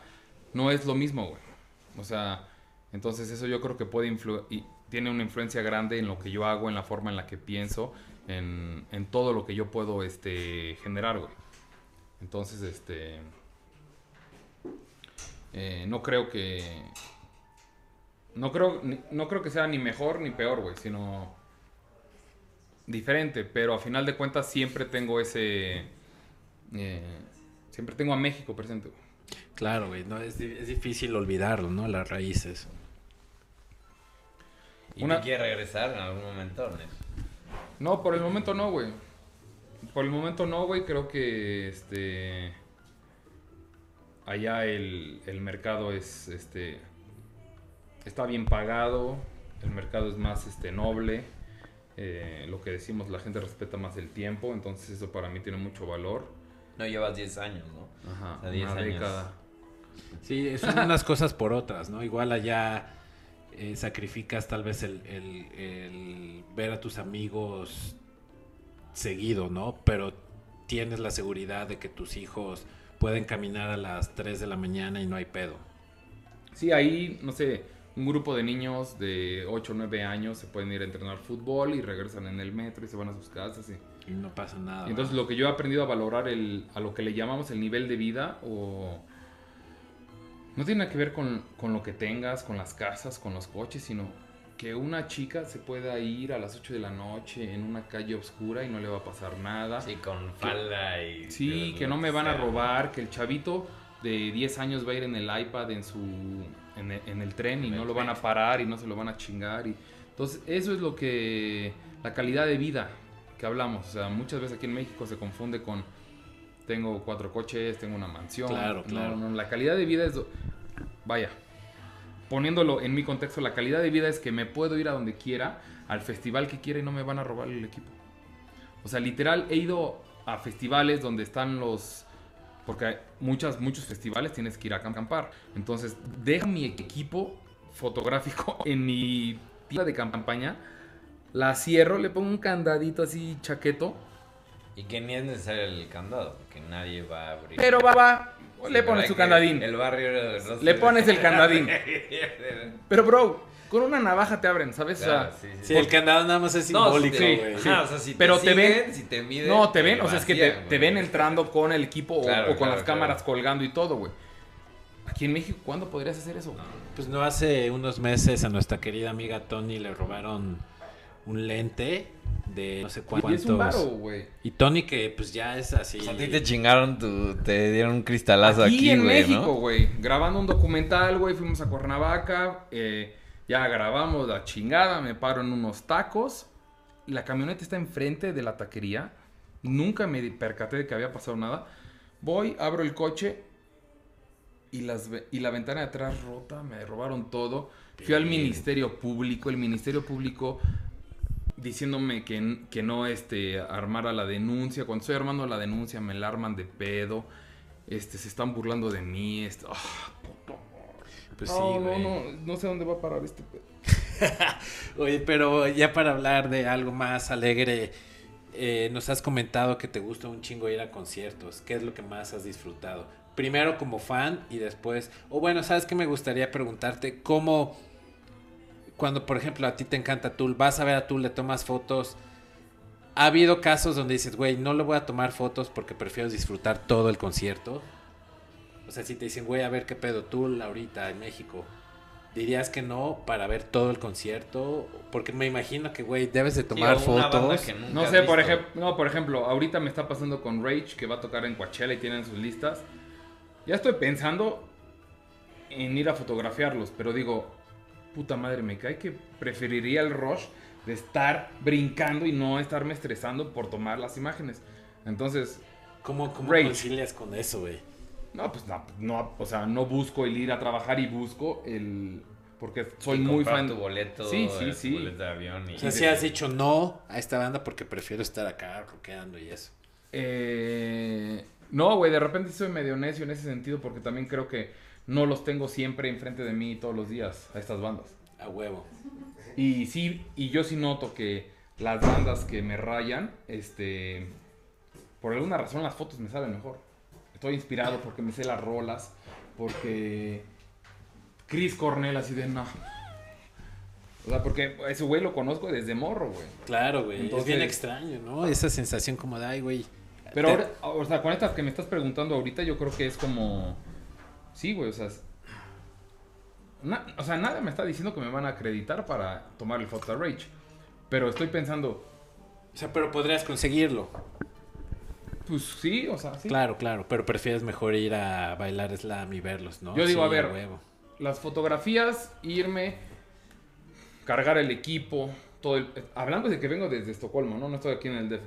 no es lo mismo, güey. O sea, entonces eso yo creo que puede influ y tiene una influencia grande en lo que yo hago, en la forma en la que pienso, en, en todo lo que yo puedo este, generar, güey. Entonces, este... eh, no creo que... No creo, ni- no creo que sea ni mejor ni peor, güey, sino diferente, pero a final de cuentas siempre tengo ese... eh, siempre tengo a México presente, güey. Claro, güey, no, es, es difícil olvidarlo, ¿no? Las raíces. ¿Y Una- quiere regresar en algún momento? Nes? No, por el momento no, güey. Por el momento no, güey. Creo que este. Allá el, el mercado es este. Está bien pagado. El mercado es más este noble. eh, lo que decimos, la gente respeta más el tiempo. Entonces, eso para mí tiene mucho valor. No llevas 10 años, ¿no? Ajá. O sea, 10 una años. década. Sí, son unas cosas por otras, ¿no? Igual allá eh, sacrificas tal vez el, el- el ver a tus amigos seguido, ¿no? Pero tienes la seguridad de que tus hijos pueden caminar a las 3 de la mañana y no hay pedo. Sí, ahí, no sé, un grupo de niños de 8 o 9 años se pueden ir a entrenar fútbol y regresan en el metro y se van a sus casas. Y... Y no pasa nada. Entonces lo que yo he aprendido a valorar el, a lo que le llamamos el nivel de vida o no tiene nada que ver con, con lo que tengas, con las casas, con los coches, sino que una chica se pueda ir a las 8 de la noche en una calle oscura y no le va a pasar nada. Sí, con falda y... Sí, que no me van a robar, que el chavito de 10 años va a ir en el iPad en su en el, en el tren y En no lo van a parar y no se lo van a chingar y entonces eso es lo que la calidad de vida que hablamos, o sea, muchas veces aquí en México se confunde con tengo cuatro coches, tengo una mansión. Claro, No, claro. no, la calidad de vida es vaya, poniéndolo en mi contexto, la calidad de vida es que me puedo ir a donde quiera, al festival que quiera y no me van a robar el equipo. O sea, literal, he ido a festivales donde están los... Porque hay muchas, muchos festivales tienes que ir a acampar. Entonces, dejo mi equipo fotográfico (laughs) en mi tienda de campaña, la cierro, le pongo un candadito así chaqueto, Y que ni es necesario el candado, porque nadie va a abrir. pero va, va, Sí, le pones su que- candadín. El barrio... Le pones el candadín. (laughs) Pero, bro, con una navaja te abren, ¿sabes? O sea, Claro, sí, sí, Sí, el candado nada más es No, simbólico, güey. o sea, si Pero te, te ven- si te miden, No, te ven, o sea, es que te, güey. ven entrando con el equipo o- Claro, o, con claro, las cámaras claro. colgando y todo, güey. Aquí en México, ¿cuándo podrías hacer eso? Pues no hace unos meses a nuestra querida amiga Tony le robaron un lente de no sé Y cuántos. es un varo, güey. Y Tony que pues ya es así. O sea, a ti te chingaron, tu, te dieron un cristalazo Aquí, aquí, en güey, México, ¿no? güey. Grabando un documental, güey. Fuimos a Cuernavaca. eh, ya grabamos la chingada. Me paro en unos tacos. La camioneta está enfrente de la taquería. Nunca me percaté de que había pasado nada. Voy, abro el coche. Y, las, y la ventana de atrás rota. Me robaron todo. Fui al. Ministerio Público. El Ministerio Público diciéndome que, que no este, armara la denuncia. Cuando estoy armando la denuncia me la arman de pedo. Este, se están burlando de mí. Este, ah, madre. Pues sí, no, güey. no, no, no sé dónde va a parar este pedo. (laughs) Oye, pero ya para hablar de algo más alegre, eh, nos has comentado que te gusta un chingo ir a conciertos. ¿Qué es lo que más has disfrutado? Primero como fan y después, o bueno, ¿sabes qué me gustaría preguntarte? ¿Cómo, cuando por ejemplo a ti te encanta Tool, vas a ver a Tool, le tomas fotos? ¿Ha habido casos donde dices, güey, no le voy a tomar fotos porque prefiero disfrutar todo el concierto? O sea, si te dicen, güey, a ver qué pedo Tool ahorita en México. ¿Dirías que no para ver todo el concierto? Porque me imagino que, güey, debes de Sí, tomar banda fotos. que nunca No sé, por ejemplo, no, por ejemplo, ahorita me está pasando con Rage que va a tocar en Coachella y tienen sus listas. Ya estoy pensando en ir a fotografiarlos, pero digo, puta madre, me cae que preferiría el rush de estar brincando y no estarme estresando por tomar las imágenes. Entonces, ¿Cómo, cómo Rage. concilias con eso, güey? No, pues no, no, o sea, no busco el ir a trabajar y busco el... Porque soy Y muy fan... tu boleto, Sí, sí, eh, tu sí. boleto de avión y... O sea, si has dicho no a esta banda porque prefiero estar acá rockeando y eso. Eh, no, güey, de repente soy medio necio en ese sentido porque también creo que no los tengo siempre enfrente de mí todos los días a estas bandas. A huevo. Y sí, y yo sí noto que las bandas que me rayan, este, por alguna razón las fotos me salen mejor. Estoy inspirado porque me sé las rolas, porque Chris Cornell así de no. O sea, porque ese güey lo conozco desde morro, güey. Claro, güey. es Entonces- bien extraño, ¿no? Esa sensación como de, ay, güey. Pero te- ahora, o sea, con estas que me estás preguntando ahorita, yo creo que es como. Sí, güey, o sea. es- na- o sea, nada me está diciendo que me van a acreditar para tomar el de Rage. Pero estoy pensando, O sea, pero podrías conseguirlo. Pues sí, o sea, sí. Claro, claro. Pero prefieres mejor ir a bailar slam y verlos, ¿no? Yo digo, Sí, a ver, huevo. Las fotografías, irme, cargar el equipo, todo el- Hablando de que vengo desde Estocolmo, ¿no? No estoy aquí en el DF.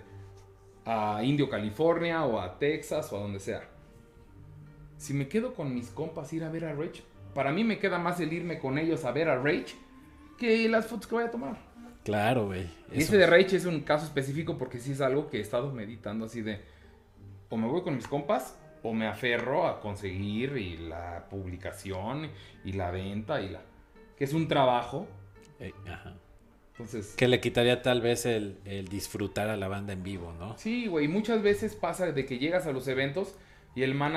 A Indio, California, o a Texas, o a donde sea. Si me quedo con mis compas ir a ver a Rage, para mí me queda más el irme con ellos a ver a Rage que las fotos que voy a tomar. Claro, güey. Ese de Rage es un caso específico porque sí es algo que he estado meditando así de o me voy con mis compas o me aferro a conseguir y la publicación y la venta y la que es un trabajo. Eh, ajá. Entonces, Que le quitaría tal vez el, el disfrutar a la banda en vivo, ¿no? sí, güey, muchas veces pasa de que llegas a los eventos y el manager